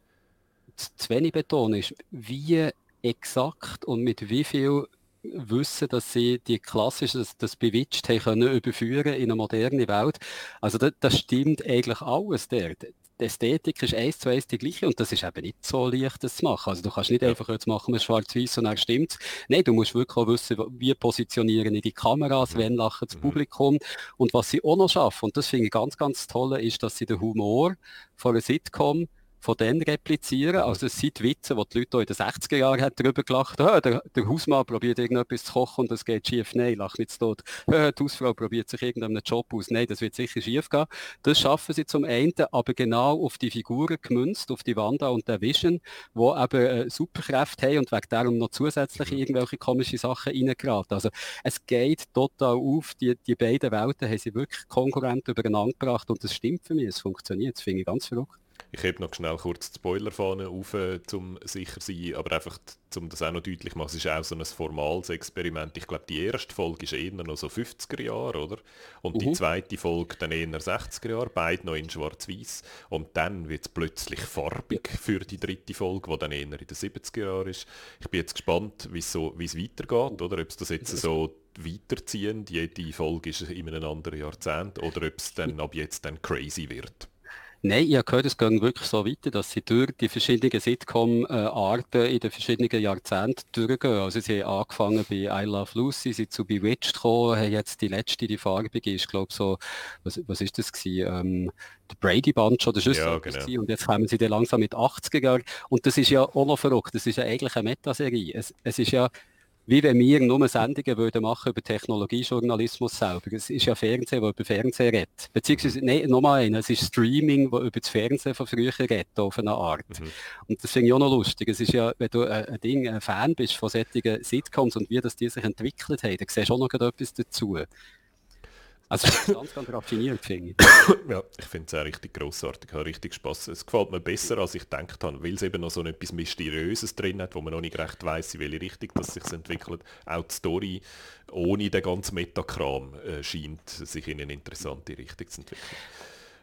zu wenig betonen, ist, wie exakt und mit wie viel Wissen, dass sie die klassische, das, das Bewitcht haben können überführen in eine moderne Welt. Also das, das stimmt eigentlich alles der. Die Ästhetik ist eins zu eins die gleiche und das ist eben nicht so leicht, das zu machen. Also du kannst nicht einfach jetzt machen wir schwarz-weiß und dann stimmt Nein, du musst wirklich auch wissen, wie positionieren die Kameras, wenn lachen das mhm. Publikum und was sie auch noch schaffen. Und das finde ich ganz, ganz toll, ist, dass sie den Humor von einer Sitcom von denen replizieren. Also es sind Witze, die die Leute in den 60er Jahren darüber gelacht haben. Der, der, Hausmann probiert irgendetwas zu kochen und das geht schief. Nein, lach nicht tot. Die Hausfrau probiert sich irgendeinen Job aus. Nein, das wird sicher schief gehen. Das schaffen sie zum einen, aber genau auf die Figuren gemünzt, auf die Wanda und der Vision, die eben äh, Superkräfte haben und wegen darum noch zusätzlich mhm. irgendwelche komische Sachen reingeraten. Also es geht total auf. Die, die beiden Welten haben sie wirklich konkurrent übereinander gebracht und das stimmt für mich. Es funktioniert. Das finde ich ganz verrückt. Ich habe noch schnell kurz die Spoilerfahne auf, äh, zum sicher sein, aber einfach, um das auch noch deutlich zu machen, es ist auch so ein formales Experiment. Ich glaube, die erste Folge ist eher noch so 50er Jahre, oder? Und uh -huh. die mhm. zweite Folge dann eher 60er Jahre, beide noch in schwarz-weiß. Und dann wird es plötzlich farbig für die dritte Folge, die dann eher in den 70er Jahren ist. Ich bin jetzt gespannt, wie so, es weitergeht, oder? Ob es das jetzt so weiterziehen, jede Folge ist in einem anderen Jahrzehnt, oder ob es dann ab jetzt dann crazy wird. Nein, ich habe gehört, es geht wirklich so weiter, dass sie durch die verschiedenen Sitcom-Arten in den verschiedenen Jahrzehnten durchgehen. Also sie haben angefangen bei I Love Lucy, sind zu Bewitched gekommen, haben jetzt die letzte, die farbige, ist glaube so, was, was ist das gewesen? Ähm, der Brady Bunch oder sonst ja, genau. Und jetzt kommen sie dann langsam mit 80er Jahren. Und das ist ja auch noch verrückt, das ist ja eigentlich eine Metaserie. Es, es ist ja wie wenn wir nur Sendungen würden machen über Technologiejournalismus selber. Es ist ja Fernsehen, wo über Fernsehen redet. Beziehungsweise, nein, nochmal ein, es ist Streaming, wo über das Fernsehen von früher redet, auf eine Art. Mhm. Und das finde ich auch noch lustig. Es ist ja, wenn du ein, ein Ding, ein Fan bist von solchen Sitcoms und wie das die sich entwickelt haben, dann siehst du auch noch etwas dazu. Also ganz, ganz raffiniert, finde ich. ja, ich finde es auch richtig grossartig, hat richtig Spaß. Es gefällt mir besser, als ich gedacht habe, weil es eben noch so etwas Mysteriöses drin hat, wo man noch nicht recht weiss, in welche Richtung das sich entwickelt. Auch die Story ohne den ganzen Metakram äh, scheint sich in eine interessante Richtung zu entwickeln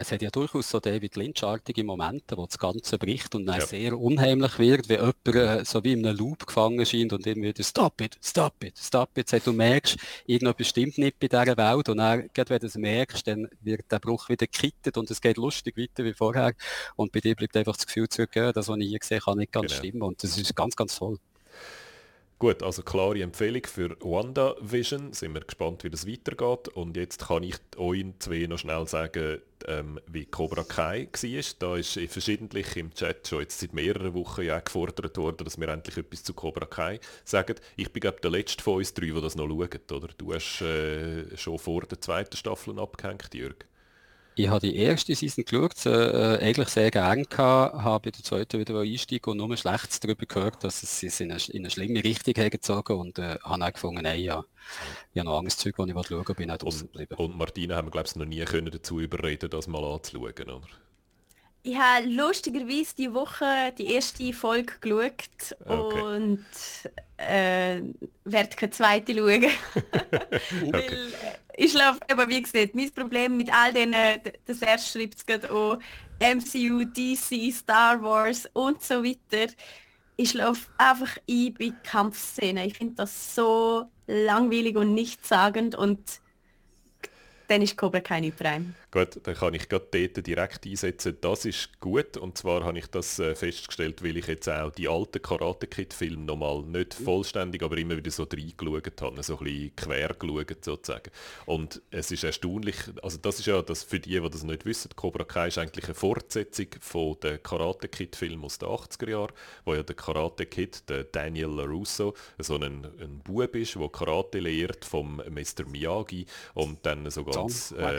es hat ja durchaus so David Lynch-artige Momente, wo das Ganze bricht und dann ja. sehr unheimlich wird, wie jemand äh, so wie in einem Loop gefangen scheint und immer wieder Stop it, stop it, stop it. Sagt, du merkst, irgendetwas stimmt nicht bei dieser Welt und dann, gerade wenn du es merkst, dann wird der Bruch wieder gekittet und es geht lustig weiter wie vorher und bei dir bleibt einfach das Gefühl zurück, das, was ich hier gesehen habe, nicht ganz genau. stimmen und das ist ganz, ganz toll. Gut, also klare Empfehlung für WandaVision. Sind wir gespannt, wie das weitergeht. Und jetzt kann ich euch zwei noch schnell sagen, ähm, wie Cobra Kai war. Da ist verschiedentlich im Chat schon jetzt seit mehreren Wochen ja gefordert worden, dass wir endlich etwas zu Cobra Kai sagen. Ich bin glaube der letzte von uns drei, der das noch schaut. Oder? Du hast äh, schon vor der zweiten Staffel abgehängt, Jürg. Ich habe die erste Season geschaut, äh, eigentlich sehr gerne gehabt, habe bei der zweiten wieder einsteigen und nur Schlechtes darüber gehört, dass es in eine, in eine schlimme Richtung gezogen und äh, habe dann gefunden, nein, ja, ich habe noch anderes Zeug, das ich schauen will, bin auch draußen geblieben. Und Martina haben wir, glaube ich, noch nie können dazu überreden, das mal anzuschauen, oder? Ich habe lustigerweise die Woche die erste Folge geschaut okay. und äh, werde keine zweite schauen. okay. Weil, äh, ich glaube, aber wie gesagt, mein Problem mit all denen, das erste schreibt es gerade auch, MCU, DC, Star Wars und so weiter. Ich laufe einfach ein bei Kampfszenen. Ich finde das so langweilig und nichtssagend und dann ist Cobra keine Prime. Gut, dann kann ich gerade dort direkt einsetzen. Das ist gut und zwar habe ich das äh, festgestellt, weil ich jetzt auch die alten Karate Kid Filme nochmal nicht mhm. vollständig, aber immer wieder so reingeschaut habe, so ein bisschen quer geschaut sozusagen. Und es ist erstaunlich, also das ist ja, das für die, die das nicht wissen, Cobra Kai ist eigentlich eine Fortsetzung von den Karate Kid Filmen aus den 80er Jahren, wo ja der Karate Kid, der Daniel LaRusso, so ein, ein Bub ist, der Karate lehrt vom Mr. Miyagi und dann so ganz... Äh,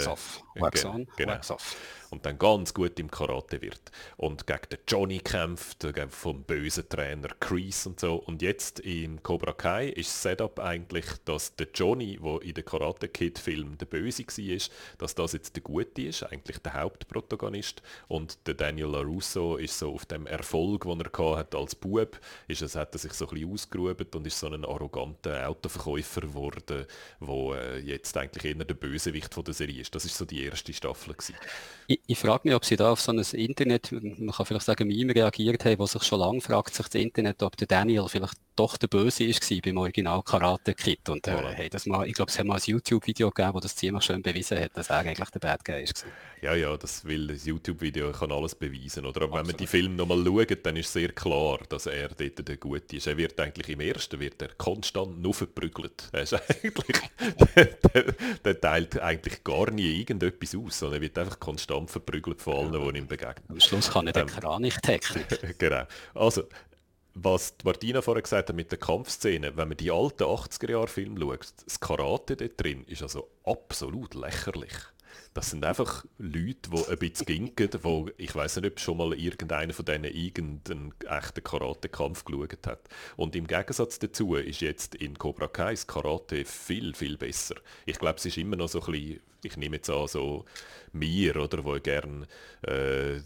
genau. wax off. Und dann ganz gut im Karate wird. Und gegen den Johnny kämpft, vom bösen Trainer Kreese und so. Und jetzt in Cobra Kai ist das Setup eigentlich, dass der Johnny, der in der Karate Kid Film der Böse war, dass das jetzt der Gute ist, eigentlich der Hauptprotagonist. Und der Daniel LaRusso ist so auf dem Erfolg, den er hat als Bub, ist es, hat er sich so ein bisschen ausgeruht und ist so ein arroganter Autoverkäufer geworden, der äh, jetzt eigentlich eher der Bösewicht von der Serie ist. Das ist so die erste Staffel gewesen. Ich frage mich, ob Sie da auf so ein Internet, man kann vielleicht sagen, Meme reagiert haben, wo sich schon lange fragt sich das Internet, ob der Daniel vielleicht doch der Böse ist beim Original Karate Kid. Und äh, hey, das mal, ich glaube, es hat mal ein YouTube-Video gegeben, wo das ziemlich schön bewiesen hat, dass er eigentlich der Bad Guy ist. Ja, ja, das will das YouTube-Video kann alles beweisen. Oder? Aber wenn man die Filme nochmal schaut, dann ist sehr klar, dass er dort der Gute ist. Er wird eigentlich im ersten wird er konstant nur verprügelt. Er ist eigentlich, der, der, teilt eigentlich gar nie irgendetwas aus, sondern er wird einfach konstant verprügelt von allen, die ihm begegnen. Am Schluss kann er den ähm, Kranichtechnik. genau. Also, was Martina vorher gesagt hat mit der Kampfszene, wenn man die alten 80er-Jahre-Filme schaut, das Karate dort drin ist also absolut lächerlich. Das sind einfach Leute, die ein bisschen ginken, wo ich weiß nicht, ob schon mal irgendeiner von denen irgendeinen echten Karate-Kampf geschaut hat. Und im Gegensatz dazu ist jetzt in Cobra Kai das Karate viel, viel besser. Ich glaube, es ist immer noch so ein bisschen, ich nehme jetzt an, so mir, oder, wo gerne äh,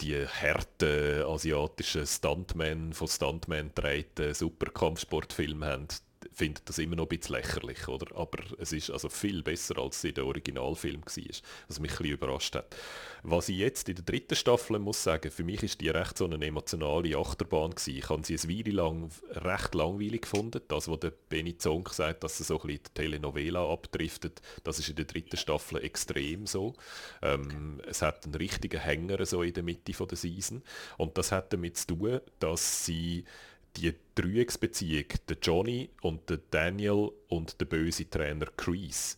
die harten asiatischen Stuntmen von Stuntmen drehten Superkampfsportfilme haben, findet das immer noch ein bisschen lächerlich, oder? Aber es ist also viel besser, als es in der Originalfilm war, was mich ein überrascht hat. Was ich jetzt in der dritten Staffel muss sagen, für mich ist die recht so eine emotionale Achterbahn gewesen. Ich habe sie eine Weile lang recht langweilig gefunden. Das, was der Benny Zonk sagt, dass sie so ein bisschen die Telenovela abdriftet, das ist in der dritten Staffel extrem so. Ähm, es hat einen richtigen Hänger so in der Mitte von der Season und das hat damit zu tun, dass sie die Dreiecksbeziehung, der Johnny und der Daniel und der böse Trainer Chris,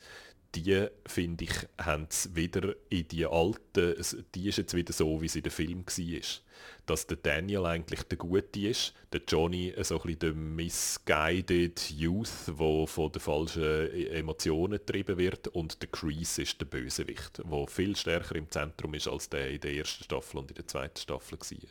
die, finde ich, haben wieder in die alte, die ist jetzt wieder so, wie sie in der Film war dass der Daniel eigentlich der Gute ist, der Johnny so ein bisschen der misguided Youth, der von den falschen e- Emotionen getrieben wird und der Crease ist der Bösewicht, der viel stärker im Zentrum ist, als der in der ersten Staffel und in der zweiten Staffel war.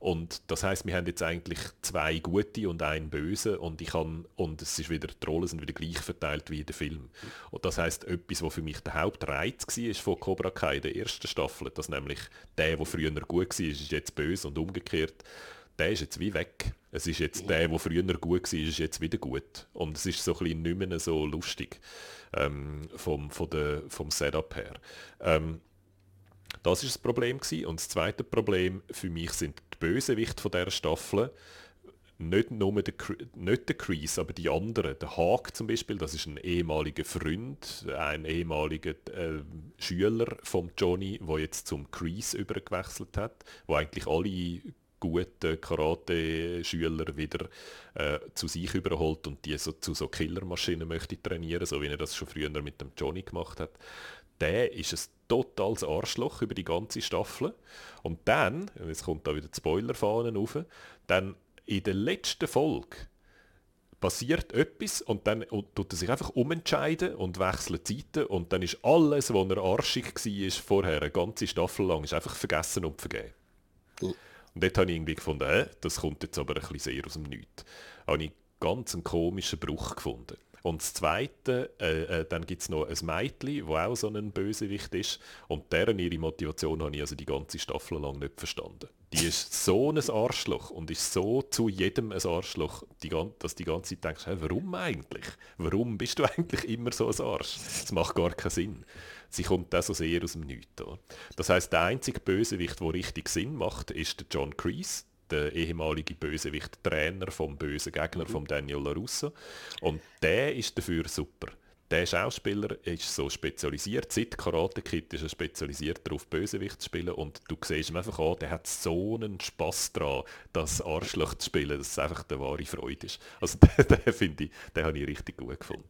Und das heißt, wir haben jetzt eigentlich zwei Gute und einen Böse und ich kann, und es ist wieder, die Rollen sind wieder gleich verteilt wie in der Film. Und das heißt, etwas, was für mich der Hauptreiz war von Cobra Kai in der ersten Staffel, dass nämlich der, der früher gut war, ist jetzt böse und umgekehrt, der ist jetzt wie weg. Es ist jetzt der, der früher gut war, ist jetzt wieder gut. Und es ist so ein bisschen nicht mehr so lustig ähm, vom, von der, vom Setup her. Ähm, das ist das Problem gewesen. Und das zweite Problem für mich sind die Bösewichte von dieser Staffel. Nicht nur der, nicht der Crease, aber die anderen. Der Haag zum Beispiel, das ist ein ehemaliger Freund, ein ehemaliger äh, Schüler von Johnny, der jetzt zum Crease übergewechselt hat, wo eigentlich alle guten Karate-Schüler wieder äh, zu sich überholt und die so, zu so Killermaschinen möchte trainieren, so wie er das schon früher mit dem Johnny gemacht hat der ist ein totales Arschloch über die ganze Staffel. Und dann, jetzt kommt da wieder die Spoilerfahnen rauf, dann in der letzten Folge passiert etwas und dann tut er sich einfach umentscheiden und wechselt Zeiten und dann ist alles, was er arschig war vorher, eine ganze Staffel lang, ist einfach vergessen und vergeben. Mhm. Und dort habe ich irgendwie gefunden, äh, das kommt jetzt aber ein bisschen sehr aus dem Nichts. Habe ich ganz einen komischen Bruch gefunden. Und das Zweite, äh, äh, dann gibt es noch ein Mädchen, wo auch so ein Bösewicht ist. Und deren ihre Motivation habe ich also die ganze Staffel lang nicht verstanden. Die ist so ein Arschloch und ist so zu jedem ein Arschloch, die, dass du die ganze Zeit denkst, hey, warum eigentlich? Warum bist du eigentlich immer so ein Arsch? Das macht gar keinen Sinn. Sie kommt also sehr aus dem Nichts. Das heißt, der einzige Bösewicht, der richtig Sinn macht, ist der John Kreese der ehemalige Bösewicht, Trainer vom bösen Gegner, mhm. vom Daniel LaRusso. Und der ist dafür super. Der Schauspieler ist so spezialisiert, seit Karate Kid ist er spezialisiert darauf, Bösewicht zu spielen und du siehst ihm einfach an, der hat so einen Spass daran, das Arschloch zu spielen, dass es einfach eine wahre Freude ist. Also den, den finde ich, den habe ich richtig gut gefunden.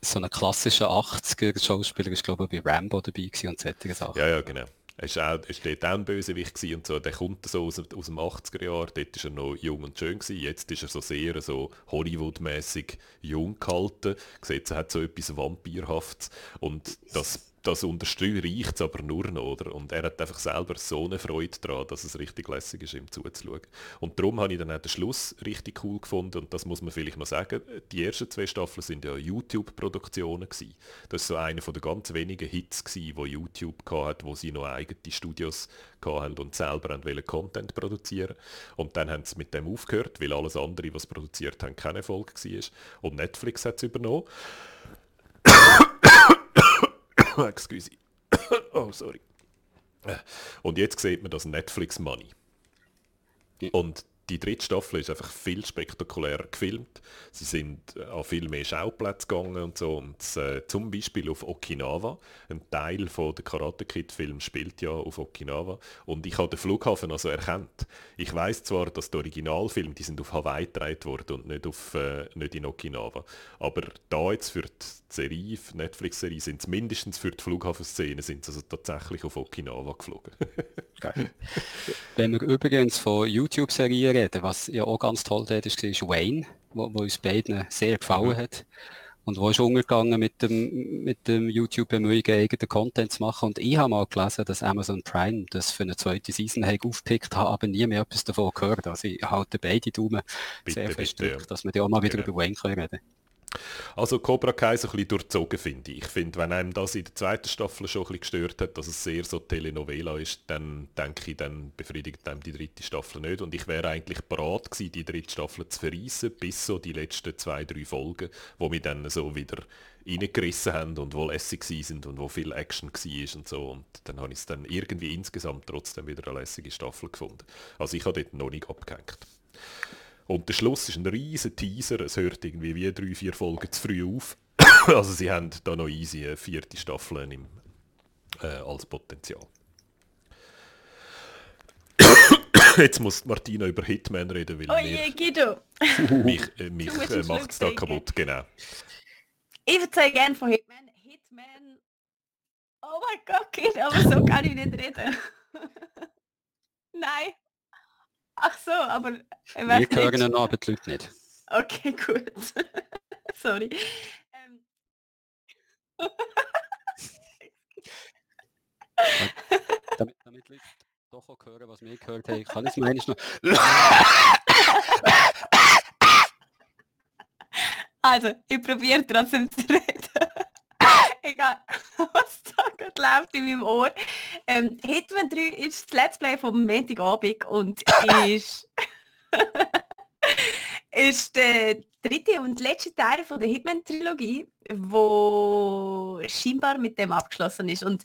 So ein klassischer 80er-Schauspieler ist glaube ich bei Rambo dabei und solche Sachen. Ja, ja, genau. Auch, ist dort auch ein Bösewicht und so. Der kommt so aus, aus dem 80er Jahr. Dort war er noch jung und schön gewesen. Jetzt ist er so sehr so Hollywood-mäßig jung gehalten. Sieht, er hat so etwas Vampirhaftes. Und das das unterstreicht es aber nur noch, oder? Und er hat einfach selber so eine Freude daran, dass es richtig lässig ist, ihm zuzuschauen. Und darum habe ich dann auch den Schluss richtig cool gefunden und das muss man vielleicht noch sagen. Die ersten zwei Staffeln sind ja YouTube-Produktionen gewesen. Das ist so einer den ganz wenigen Hits gewesen, wo YouTube hatte, wo sie noch eigene Studios hatten und selber wollen Content produzieren. Und dann haben sie mit dem aufgehört, weil alles andere, was produziert haben, keine Erfolg war. Und Netflix hat es übernommen. Excuse. oh, sorry. Und jetzt sieht man das Netflix Money. Und die dritte Staffel ist einfach viel spektakulärer gefilmt. Sie sind äh, an viel mehr Schauplätze gegangen und so. Und äh, zum Beispiel auf Okinawa. Ein Teil von der Karate Kid Film spielt ja auf Okinawa. Und ich habe den Flughafen also erkannt. Ich weiß zwar, dass die Originalfilme, die sind auf Hawaii gedreht worden und nicht, auf, äh, nicht in Okinawa. Aber da jetzt für die Serie, Netflix-Serie, sind es mindestens für die Flughafenszene sind also tatsächlich auf Okinawa geflogen. Wenn wir übrigens von YouTube-Serien reden. Was ja auch ganz toll dort ist, ist Wayne, wo, wo uns beiden sehr gefallen mhm. hat. Und wo ist umgegangen mit dem, mit dem YouTube-Bemühungen, eigenen Content zu machen. Und ich habe mal gelesen, dass Amazon Prime das für eine zweite Season aufgepickt hat, aber nie mehr etwas davon gehört. Also ich halte beide Daumen bitte, sehr fest durch, ja. dass wir die auch mal wieder genau. über Wayne können reden Also Cobra Kai so ein bisschen durchzogen finde ich. Ich finde, wenn einem das in der zweiten Staffel schon ein bisschen gestört hat, dass es sehr so Telenovela ist, dann denke ich, dann befriedigt einem die dritte Staffel nicht. Und ich wäre eigentlich bereit gewesen, die dritte Staffel zu verreissen, bis so die letzten zwei, drei Folgen, wo wir dann so wieder reingerissen haben und wo lässig sind und wo viel Action war und so. Und dann habe ich es dann irgendwie insgesamt trotzdem wieder eine lässige Staffel gefunden. Also ich habe dort noch nicht abgehängt. Und der Schluss ist ein riesen Teaser. Es hört irgendwie wie drei, vier Folgen zu früh auf. also sie haben da noch easy eine vierte Staffel im, äh, als Potenzial. Jetzt muss Martina über Hitman reden, weil Oh je, Guido. mich, äh, mich äh, macht es da kaputt. Genau. Ich erzähle gerne von Hitman. Hitman. Oh mein Gott, Guido, aber so kann ich nicht reden. Nein. Ach so, aber ich Wir hören aber die Leute nicht. Okay, gut. Sorry. Ähm. Damit, damit Leute doch auch hören, was wir gehört haben, kann ich es meines noch... Also, ich probiere trotzdem zu reden. Egal, was da gerade läuft in meinem Ohr. Ähm, Hitman 3 ist das Let's Play vom Montagabend und ist, ist der dritte und letzte Teil von der Hitman-Trilogie, wo scheinbar mit dem abgeschlossen ist. Und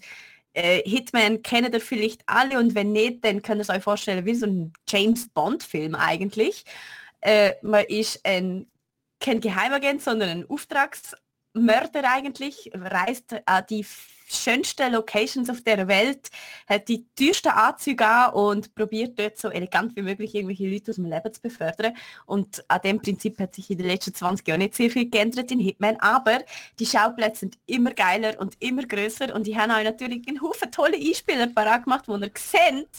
äh, Hitman kennen ihr vielleicht alle und wenn nicht, dann könnt ihr es euch vorstellen, wie so ein James Bond-Film eigentlich. Äh, man ist ein kein Geheimagent, sondern ein Auftragsmörder eigentlich, reist an die schönsten Locations auf der Welt, hat die teuersten Anzüge an und probiert dort so elegant wie möglich irgendwelche Leute aus dem Leben zu befördern. Und an dem Prinzip hat sich in den letzten 20 Jahren nicht sehr viel geändert in Hitman, aber die Schauplätze sind immer geiler und immer größer und die haben auch natürlich einen Haufen tolle Einspieler parat gemacht, wo ihr seht,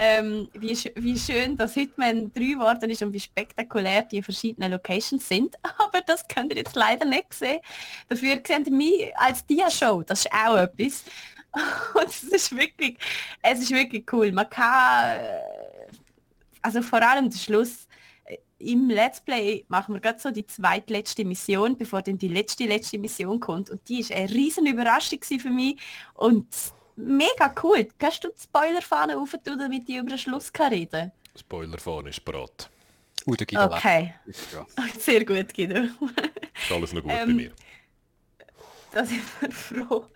ähm, wie, sch- wie schön das Hitman 3 geworden ist und wie spektakulär die verschiedenen Locations sind. Aber das könnt ihr jetzt leider nicht sehen. Dafür seht ihr mich als Dia-Show. Das ist auch etwas. Und es ist wirklich, es ist wirklich cool. Man kann, äh, also vor allem der Schluss, äh, im Let's Play machen wir gerade so die zweitletzte Mission, bevor dann die letzte letzte Mission kommt. Und die ist eine riesen Überraschung für mich und mega cool. Kannst du die Spoilerfahne auf tun, damit ich über den Schluss kann reden Spoiler vorne ist bereit. Uh, der Guido Okay, lebt. Ja. sehr gut, Guido. Ist alles noch gut bei Ähm, mir. Da sind wir froh.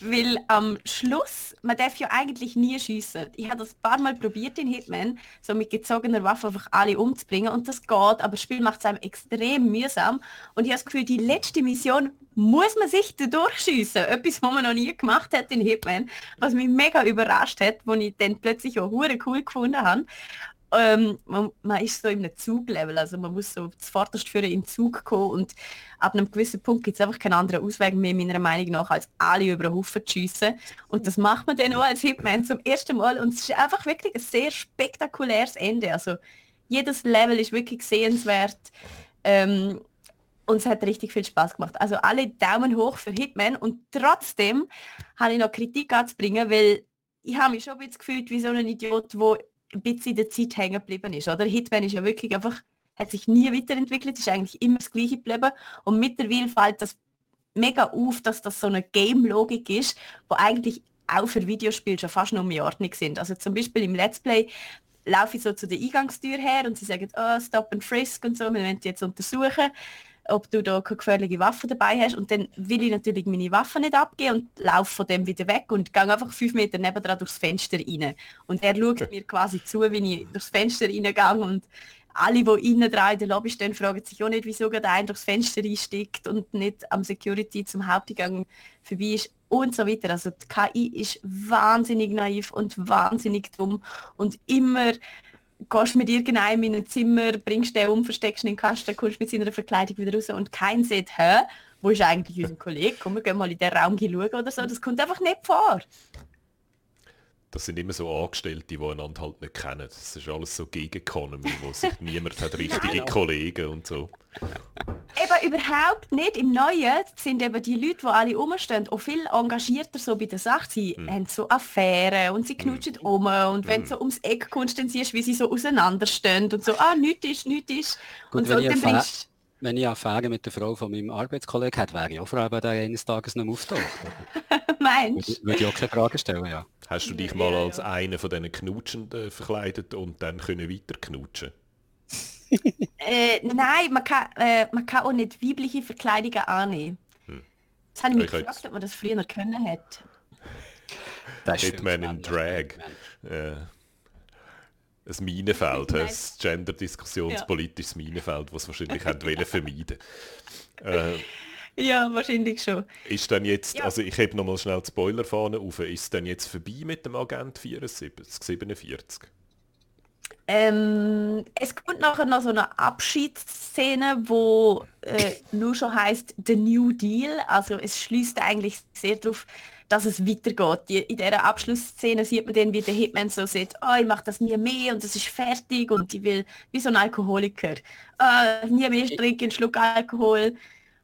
Weil am Schluss, man darf ja eigentlich nie schiessen. Ich habe das ein paar Mal probiert in Hitman, so mit gezogener Waffe einfach alle umzubringen und das geht, aber das Spiel macht es einem extrem mühsam. Und ich habe das Gefühl, die letzte Mission muss man sich durchschiessen. Etwas, was man noch nie gemacht hat in Hitman, was mich mega überrascht hat, wo ich dann plötzlich auch hure cool gefunden habe. Ähm, man, man ist so in einem Zuglevel, also man muss so zuvorderst für in den Zug kommen und ab einem gewissen Punkt gibt es einfach keinen anderen Ausweg mehr, meiner Meinung nach, als alle über den Haufen zu schiessen. Und das macht man dann auch als Hitman zum ersten Mal und es ist einfach wirklich ein sehr spektakuläres Ende. Also jedes Level ist wirklich sehenswert ähm, und es hat richtig viel Spaß gemacht. Also alle Daumen hoch für Hitman und trotzdem habe ich noch Kritik anzubringen, weil ich habe mich schon ein bisschen gefühlt wie so ein Idiot, wo ein bisschen in der Zeit hängen geblieben ist. Oder? Hitman ist ja wirklich einfach, hat sich nie weiterentwickelt, ist eigentlich immer das gleiche geblieben und mittlerweile fällt das mega auf, dass das so eine Game-Logik ist, wo eigentlich auch für Videospiele schon fast noch in Ordnung sind. Also zum Beispiel im Let's Play laufe ich so zu der Eingangstür her und sie sagen, oh, stop and frisk und so, wir wollen dich jetzt untersuchen, ob du da keine gefährliche Waffe dabei hast. Und dann will ich natürlich meine Waffe nicht abgeben und laufe von dem wieder weg und gehe einfach fünf Meter nebendran durchs Fenster rein. Und er schaut mir quasi zu, wie ich durchs Fenster reingehe und alle, die innen dran in der Lobby stehen, fragen sich auch nicht, wieso gerade ein durchs Fenster einsteigt und nicht am Security zum Hauptgang vorbei ist und so weiter. Also die KI ist wahnsinnig naiv und wahnsinnig dumm und immer gehst mit irgendeinem in ein Zimmer, bringst den um, versteckst ihn in den Kasten, kommst mit seiner Verkleidung wieder raus und kein sieht, hä, wo ist eigentlich unser Kollege? Komm, wir gehen mal in den Raum schauen oder so. Das kommt einfach nicht vor. Das sind immer so Angestellte, die einander halt nicht kennen. Das ist alles so Gig-Economy, wo sich niemand hat richtige Kollegen und so. Eben überhaupt nicht. Im Neuen sind eben die Leute, die alle rumstehen, auch viel engagierter so bei der Sache. Sie haben so Affären und sie knutschen um und wenn du so ums Eck kommst, dann siehst du, wie sie so auseinanderstehen und so, ah, nichts ist, nichts ist. Gut, und so, dann bringst wenn ich Affäre mit der Frau von meinem Arbeitskollegen hätte, wäre ich auch froh, wenn der eines Tages noch auftaucht. Meinst Würde, würde ich auch keine Frage stellen, ja. Hast du dich mal als einer von diesen Knutschenden verkleidet und dann können weiter knutschen? Äh, nein, man kann, äh, man kann auch nicht weibliche Verkleidungen annehmen. Das habe ich mich Ich hätte- gefragt, ob man das früher können hätte. Das Hitman in Drag. Äh, ein Minenfeld, ein genderdiskussionspolitisches Minenfeld, das wahrscheinlich haben wollen vermeiden. Äh, Ja, wahrscheinlich schon. ist dann jetzt, Ja. also ich habe nochmal schnell die Spoilerfahne auf, ist es dann jetzt vorbei mit dem Agent 74, 47? Ähm, es kommt nachher noch so eine Abschiedsszene, wo äh, nur schon heißt The New Deal. Also es schließt eigentlich sehr darauf, dass es weitergeht. Die, in dieser Abschlussszene sieht man dann, wie der Hitman so sagt, oh, ich mache das nie mehr und das ist fertig und ich will wie so ein Alkoholiker. Äh, nie mehr trinken, einen Schluck Alkohol.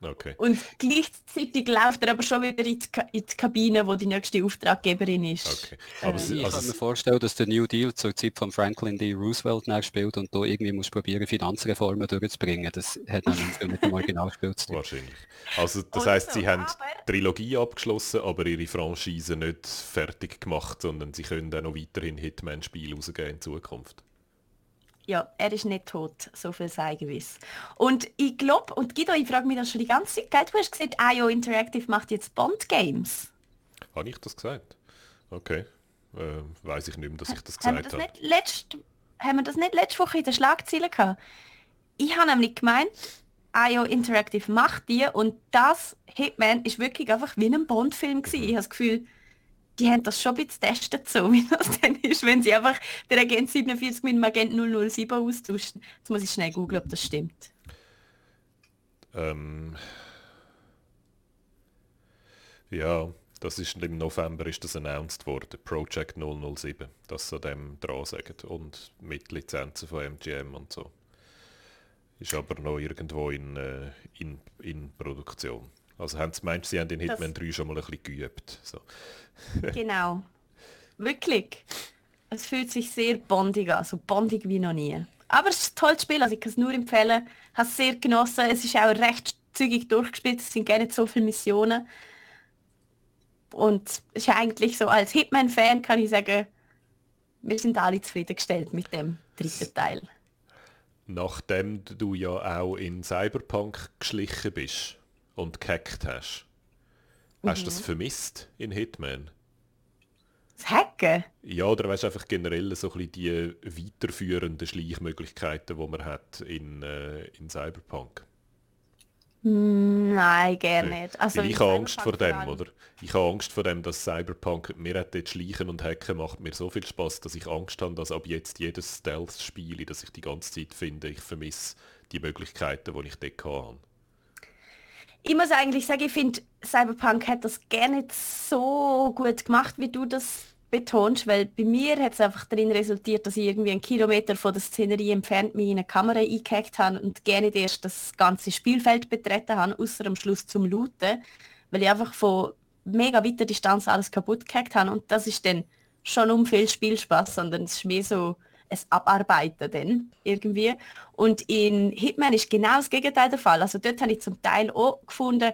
Okay. Und gleichzeitig läuft er aber schon wieder in die, Ka in die Kabine, wo die nächste Auftraggeberin ist. okay. Aber es, Ich also, kann mir vorstellen, dass der New Deal zur Zeit von Franklin D. Roosevelt nachspielt und da irgendwie muss probieren, Finanzreformen durchzubringen. Das hat nämlich mit dem Originalspiel zu tun. wahrscheinlich. Also das heißt, sie haben die Trilogie abgeschlossen, aber ihre Franchise nicht fertig gemacht, sondern sie können auch noch weiterhin Hitman-Spiele rausgeben in Zukunft. Ja, er ist nicht tot, so viel sei gewiss. Und ich glaube, und Guido, ich frage mich das schon die ganze Zeit, du hast gesagt, IO Interactive macht jetzt Bond-Games. Habe ich das gesagt? Okay. Äh, Weiß ich nicht mehr, dass ich das Haben gesagt das, habe. letzt, haben wir das nicht letzte Woche in den Schlagzeilen gehabt? Ich habe nämlich gemeint, IO Interactive macht die und das Hitman ist wirklich einfach wie ein Bond-Film gewesen. Ich habe das Gefühl, die haben das schon ein bisschen getestet, so wie das dann ist, wenn sie einfach den Agent 47 mit dem Agent 007 austauschen. Jetzt muss ich schnell googeln, ob das stimmt. Ähm, ja, das ist im November ist das announced worden, Project 007, dass sie dem dran sagen und mit Lizenzen von MGM und so. Ist aber noch irgendwo in, äh, in, in Produktion. Also haben sie meinst, sie haben in Hitman 3 schon mal ein bisschen geübt. So. Genau. Wirklich. Es fühlt sich sehr bondig an, so bondig wie noch nie. Aber es ist ein tolles Spiel, also ich kann es nur empfehlen. Habe es sehr genossen. Es ist auch recht zügig durchgespielt, es sind gar nicht so viele Missionen. Und es ist eigentlich so, als Hitman-Fan kann ich sagen, wir sind alle zufriedengestellt mit dem dritten Teil. Nachdem du ja auch in Cyberpunk geschlichen bist und gehackt hast, hast du das vermisst in Hitman? Das Hacken? Ja, oder weißt du einfach generell so ein bisschen die weiterführenden Schleichmöglichkeiten, die man hat in, äh, in Cyberpunk. Nein, gerne nicht. Also ich habe Angst vor dem, oder? Ich habe Angst vor dem, dass Cyberpunk, mir hat dort Schleichen und Hacken macht mir so viel Spaß, dass ich Angst habe, dass ab jetzt jedes Stealth-Spiel, das ich die ganze Zeit finde, ich vermisse die Möglichkeiten, die ich dort habe. Ich muss eigentlich sagen, ich finde, Cyberpunk hat das gar nicht so gut gemacht, wie du das betonst, weil bei mir hat es einfach darin resultiert, dass ich irgendwie einen Kilometer von der Szenerie entfernt mich in eine Kamera eingehackt habe und gerne nicht erst das ganze Spielfeld betreten habe, außer am Schluss zum Looten, weil ich einfach von mega weiter Distanz alles kaputt gehackt habe. Und das ist dann schon um viel Spielspaß, sondern es ist mehr so ein Abarbeiten dann irgendwie. Und in Hitman ist genau das Gegenteil der Fall. Also dort habe ich zum Teil auch gefunden,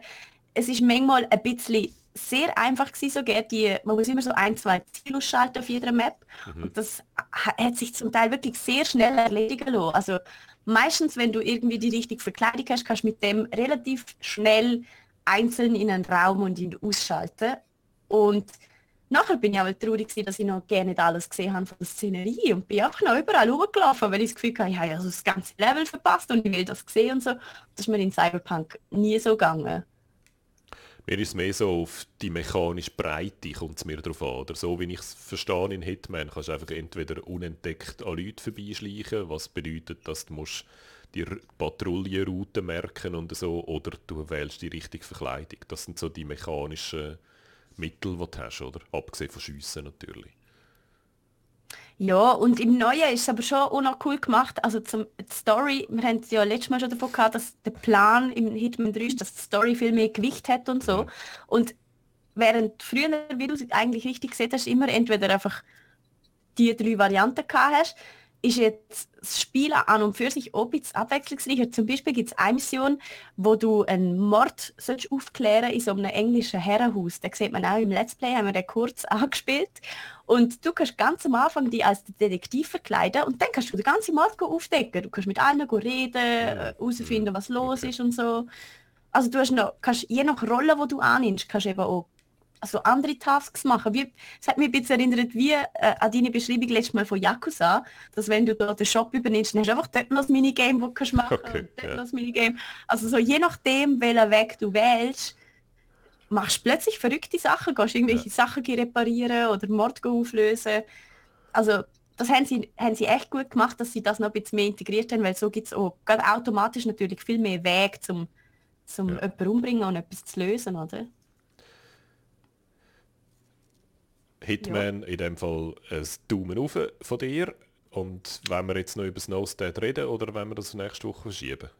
es ist manchmal ein bisschen sehr einfach gewesen, so geht die, man muss immer so ein, zwei Ziele ausschalten auf jeder Map und das ha- hat sich zum Teil wirklich sehr schnell erledigen lassen. Also meistens, wenn du irgendwie die richtige Verkleidung hast, kannst du mit dem relativ schnell einzeln in einen Raum und ihn ausschalten. Und nachher bin ich auch traurig dass ich noch gerne nicht alles gesehen habe von der Szenerie und bin einfach noch überall rumgelaufen, weil ich das Gefühl hatte, ich habe also das ganze Level verpasst und ich will das sehen und so. Das ist mir in Cyberpunk nie so gegangen. Mir ist mehr so auf die mechanische Breite kommt es mir drauf an. Oder so wie ich es verstehe in Hitman, kannst du einfach entweder unentdeckt an Leute vorbeischleichen, was bedeutet, dass du musst die Patrouillenroute merken und so, oder du wählst die richtige Verkleidung. Das sind so die mechanischen Mittel, die du hast, oder? Abgesehen von Schiessen natürlich. Ja, und im Neuen ist es aber schon auch noch cool gemacht. Also zum die Story, wir haben es ja letztes Mal schon davon gehabt, dass der Plan im Hitman 3 ist, dass die Story viel mehr Gewicht hat und so. Und während früher, wie du es eigentlich richtig gesehen hast, immer entweder einfach die drei Varianten gehabt hast, ist jetzt das Spiel an und für sich auch ein bisschen abwechslungsreicher. Zum Beispiel gibt es eine Mission, wo du einen Mord sollst aufklären in so einem englischen Herrenhaus. Da sieht man auch im Let's Play, haben wir den kurz angespielt. Und du kannst ganz am Anfang die als Detektiv verkleiden und dann kannst du den ganzen Mord aufdecken. Du kannst mit allen reden, herausfinden, was los ist und so. Also du hast noch, kannst je nach Rolle, wo du annimmst, kannst du eben auch also andere Tasks machen. Wie, es hat mich ein bisschen erinnert, wie äh, an deine Beschreibung letztes Mal von Yakuza, dass wenn du da den Shop übernimmst, dann hast du einfach dort noch das Minigame, das du kannst machen okay, dort ja. noch das Minigame. Also so je nachdem, welchen Weg du wählst, machst du plötzlich verrückte Sachen, gehst irgendwelche ja. Sachen reparieren oder Mord auflösen. Also das haben sie, haben sie echt gut gemacht, dass sie das noch ein bisschen mehr integriert haben, weil so gibt es auch automatisch natürlich viel mehr Weg zum, zum ja. jemanden umbringen und etwas zu lösen, oder? Hitman ja. in dem Fall ein Daumen auf von dir. Und wenn wir jetzt noch über Snowstead reden oder wenn wir das nächste Woche verschieben?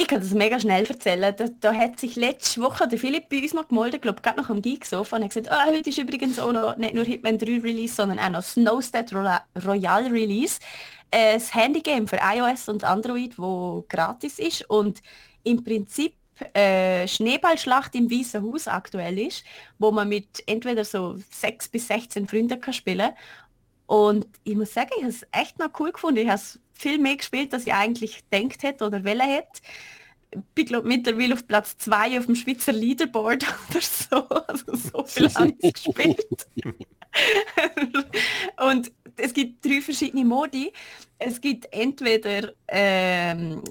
Ich kann das mega schnell erzählen. Da, da hat sich letzte Woche der Philipp bei uns noch gemeldet, glaube gerade noch am Geeksofa und hat gesagt, oh, heute ist übrigens auch noch nicht nur Hitman 3 Release, sondern auch noch Snowstead Royal Release. Ein Handygame für iOS und Android, wo gratis ist und im Prinzip äh, Schneeballschlacht im Weißen Haus aktuell ist, wo man mit entweder so 6 bis 16 Freunden kann spielen und ich muss sagen, ich habe es echt noch cool gefunden. Ich habe viel mehr gespielt, als ich eigentlich denkt hätte oder wollen hätte. Ich glaube mittlerweile auf Platz 2 auf dem Schweizer Leaderboard oder so. Also so viel habe ich gespielt. und es gibt drei verschiedene Modi. Es gibt entweder ähm,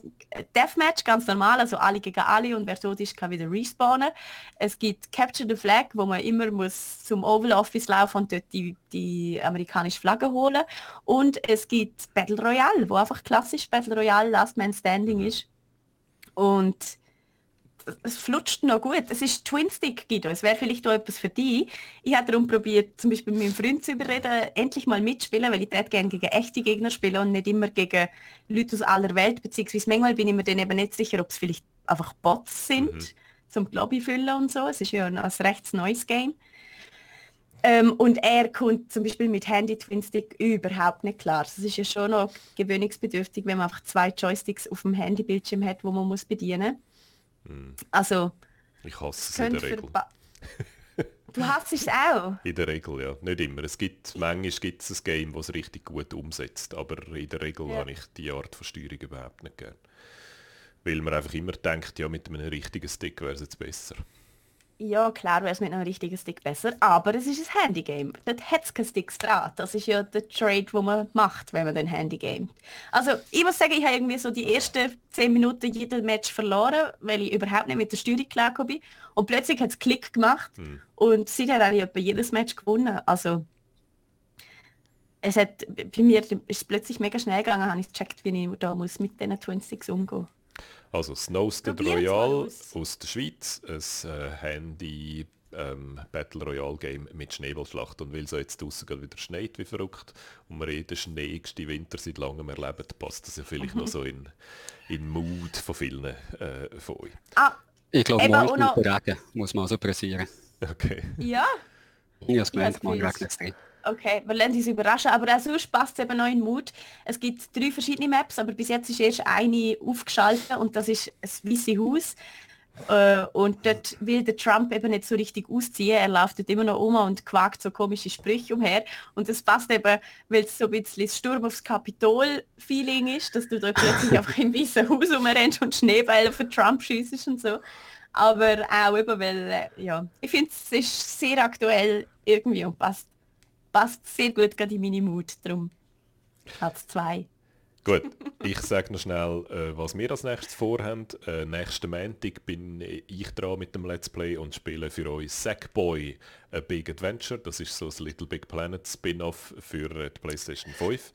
Deathmatch, ganz normal, also alle gegen alle und wer tot ist, kann wieder respawnen. Es gibt Capture the Flag, wo man immer muss zum Oval Office laufen und dort die, die amerikanische Flagge holen. Und es gibt Battle Royale, wo einfach klassisch Battle Royale Last Man Standing ist. Und es flutscht noch gut. Es ist Twin Stick, Guido. Es wäre vielleicht auch etwas für dich. Ich habe darum probiert, zum Beispiel mit meinem Freund zu überreden, endlich mal mitspielen, weil ich dort gerne gegen echte Gegner spiele und nicht immer gegen Leute aus aller Welt. Beziehungsweise manchmal bin ich mir dann eben nicht sicher, ob es vielleicht einfach Bots sind, mhm. zum Lobby füllen und so. Es ist ja ein, ein recht neues Game. Ähm, und er kommt zum Beispiel mit Handy Twin Stick überhaupt nicht klar. Das ist ja schon noch gewöhnungsbedürftig, wenn man einfach zwei Joysticks auf dem Handybildschirm hat, wo man muss bedienen muss. Hm. Also. Ich hasse es in der Regel. Du hast es auch? In der Regel, ja. Nicht immer. Es gibt, manchmal gibt es ein Game, das es richtig gut umsetzt, aber in der Regel ja. habe ich die Art von Steuerung überhaupt nicht gern. Weil man einfach immer denkt, ja, mit einem richtigen Stick wäre es jetzt besser. Ja, klar wäre es mit einem richtigen Stick besser, aber es ist ein Handygame. Dort hat es keine Sticks dran. Das ist ja der Trade, wo man macht, wenn man den Handy gamet. Also ich muss sagen, ich habe irgendwie so die ersten 10 Minuten jedes Match verloren, weil ich überhaupt nicht mit der Steuerung klargekommen bin. Und plötzlich hat es Klick gemacht hm. und seither habe ich etwa jedes Match gewonnen. Also es hat, bei mir ist es plötzlich mega schnell gegangen, habe ich gecheckt, wie ich da muss mit diesen Twin Sticks umgehen also Snowstead Royal aus. der Schweiz, ein äh, Handy ähm, Battle Royale Game mit Schneeballschlacht und weil es jetzt draußen wieder schneit wie verrückt und wir eh den schneeigsten Winter seit langem erleben, passt das ja vielleicht noch so in, in Mood von vielen äh, von euch. Ah, ich glaube, morgen noch... Regen muss man also pressieren. Okay. Ja? Ich habe es gemeint, morgen regnet es Okay, wir lassen uns überraschen. Aber auch sonst passt es eben noch in Mut. Es gibt drei verschiedene Maps, aber bis jetzt ist erst eine aufgeschaltet und das ist das Weiße Haus. Äh, und dort will der Trump eben nicht so richtig ausziehen. Er läuft dort immer noch um und quakt so komische Sprüche umher. Und das passt eben, weil es so ein bisschen das Sturm aufs Kapitol-Feeling ist, dass du da plötzlich einfach im Weißen Haus rumrennst und Schneebälle für Trump schießt und so. Aber auch eben, weil, äh, ja, ich finde, es ist sehr aktuell irgendwie und passt passt sehr gut gerade in meine Mut. Darum Platz 2. Gut, ich sage noch schnell, äh, was wir als nächstes vorhaben. Äh, nächsten Montag bin ich dran mit dem Let's Play und spiele für euch Sackboy A Big Adventure. Das ist so ein Little Big Planet Spin-off für äh, die PlayStation 5.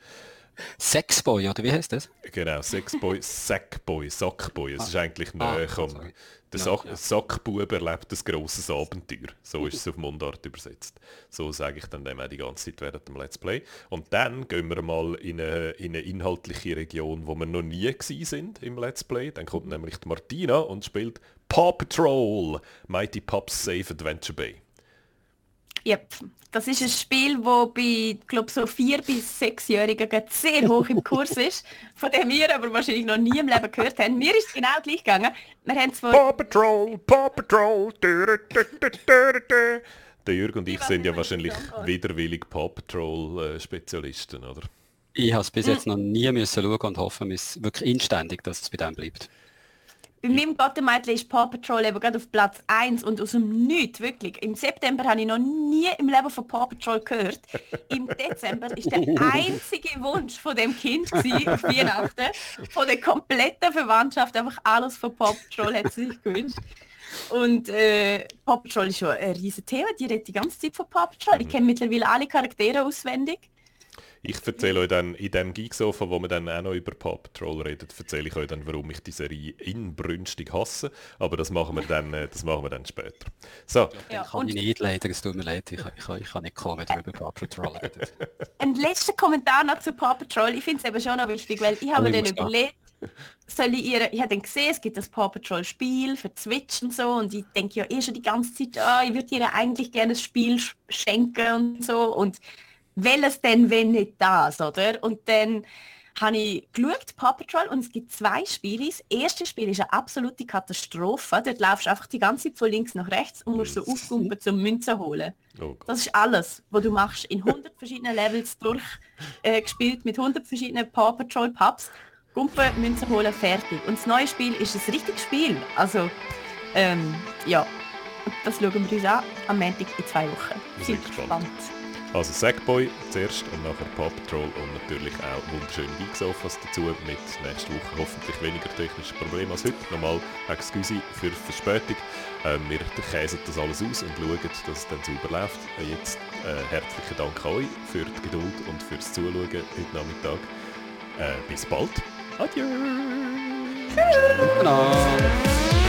Sexboy, oder wie heißt das? Genau, Sexboy, Sackboy, Sackboy. Es ah. ist eigentlich ah, näher ah, am... Der ja, Sack, ja. Sackbub erlebt ein grosses Abenteuer. So ist es auf Mundart übersetzt. So sage ich dann dem auch die ganze Zeit während dem Let's Play. Und dann gehen wir mal in eine, in eine inhaltliche Region, wo wir noch nie gewesen sind im Let's Play. Dann kommt nämlich die Martina und spielt Paw Patrol, Mighty Pups Safe Adventure Bay. Yep. Das ist ein Spiel, das bei glaub, so vier bis sechsjährigen sehr hoch im Kurs ist, von dem wir aber wahrscheinlich noch nie im Leben gehört haben. Mir ist es genau gleich gegangen. Wir haben zwar... Paw Patrol, Paw Patrol. Du, du, du, Der Jürg und ich sind ja wahrscheinlich widerwillig Paw Patrol äh, Spezialisten, oder? Ich habe es bis jetzt noch nie müssen schauen und hoffe wirklich inständig, dass es bei dem bleibt. Bei meinem Gottemeitli ist Paw Patrol eben gerade auf Platz 1 und aus dem Nichts, wirklich. Im September habe ich noch nie im Leben von Paw Patrol gehört. Im Dezember ist der einzige Wunsch von dem Kind auf Weihnachten, von der kompletten Verwandtschaft, einfach alles von Paw Patrol hat sich gewünscht. Und äh, Paw Patrol ist schon ein riesiges Thema, die redet die ganze Zeit von Paw Patrol. Ich kenne mittlerweile alle Charaktere auswendig. Ich erzähle euch dann in dem Geeksofa, wo wir dann auch noch über Paw Patrol reden, erzähle ich euch dann, warum ich die Serie inbrünstig hasse. Aber das machen wir dann, äh, das machen wir dann später. So. Ja, kann ich nicht leider, es tut mir leid, ich, ich, ich kann nicht kommen, wenn über Paw Patrol reden. Ein letzter Kommentar noch zu Paw Patrol. Ich finde es eben schon noch wichtig, weil ich habe mir dann überlegt, soll ich ihr, ich habe dann gesehen, es gibt das Paw Patrol Spiel für Switch und so und ich denke ja eh schon die ganze Zeit, oh, ich würde ihr eigentlich gerne das Spiel schenken und so und welches denn, wenn nicht das, oder? Und dann habe ich geschaut, Paw Patrol, und es gibt zwei Spiele. Das erste Spiel ist eine absolute Katastrophe. Dort laufst du einfach die ganze Zeit von links nach rechts und musst so aufpumpen zum Münzen holen. Oh das ist alles, was du machst. In 100 verschiedenen Levels durchgespielt äh, mit 100 verschiedenen Paw Patrol Pubs. Gumpen, Münzen holen, fertig. Und das neue Spiel ist ein richtiges Spiel. Also, ähm, ja, das schauen wir uns an am Montag in zwei Wochen. Sind gespannt. Also Sackboy zuerst und nachher Paw Patrol und natürlich auch wunderschöne Geeksofas dazu mit nächste Woche hoffentlich weniger technische Probleme als heute. Nochmal excuse für die Verspätung. Ähm, wir käsen das alles aus und schauen, dass es dann sauber läuft. Äh, jetzt äh, herzlichen Dank an euch für die Geduld und fürs Zuschauen heute Nachmittag. Äh, bis bald. Adieu. Tschüss.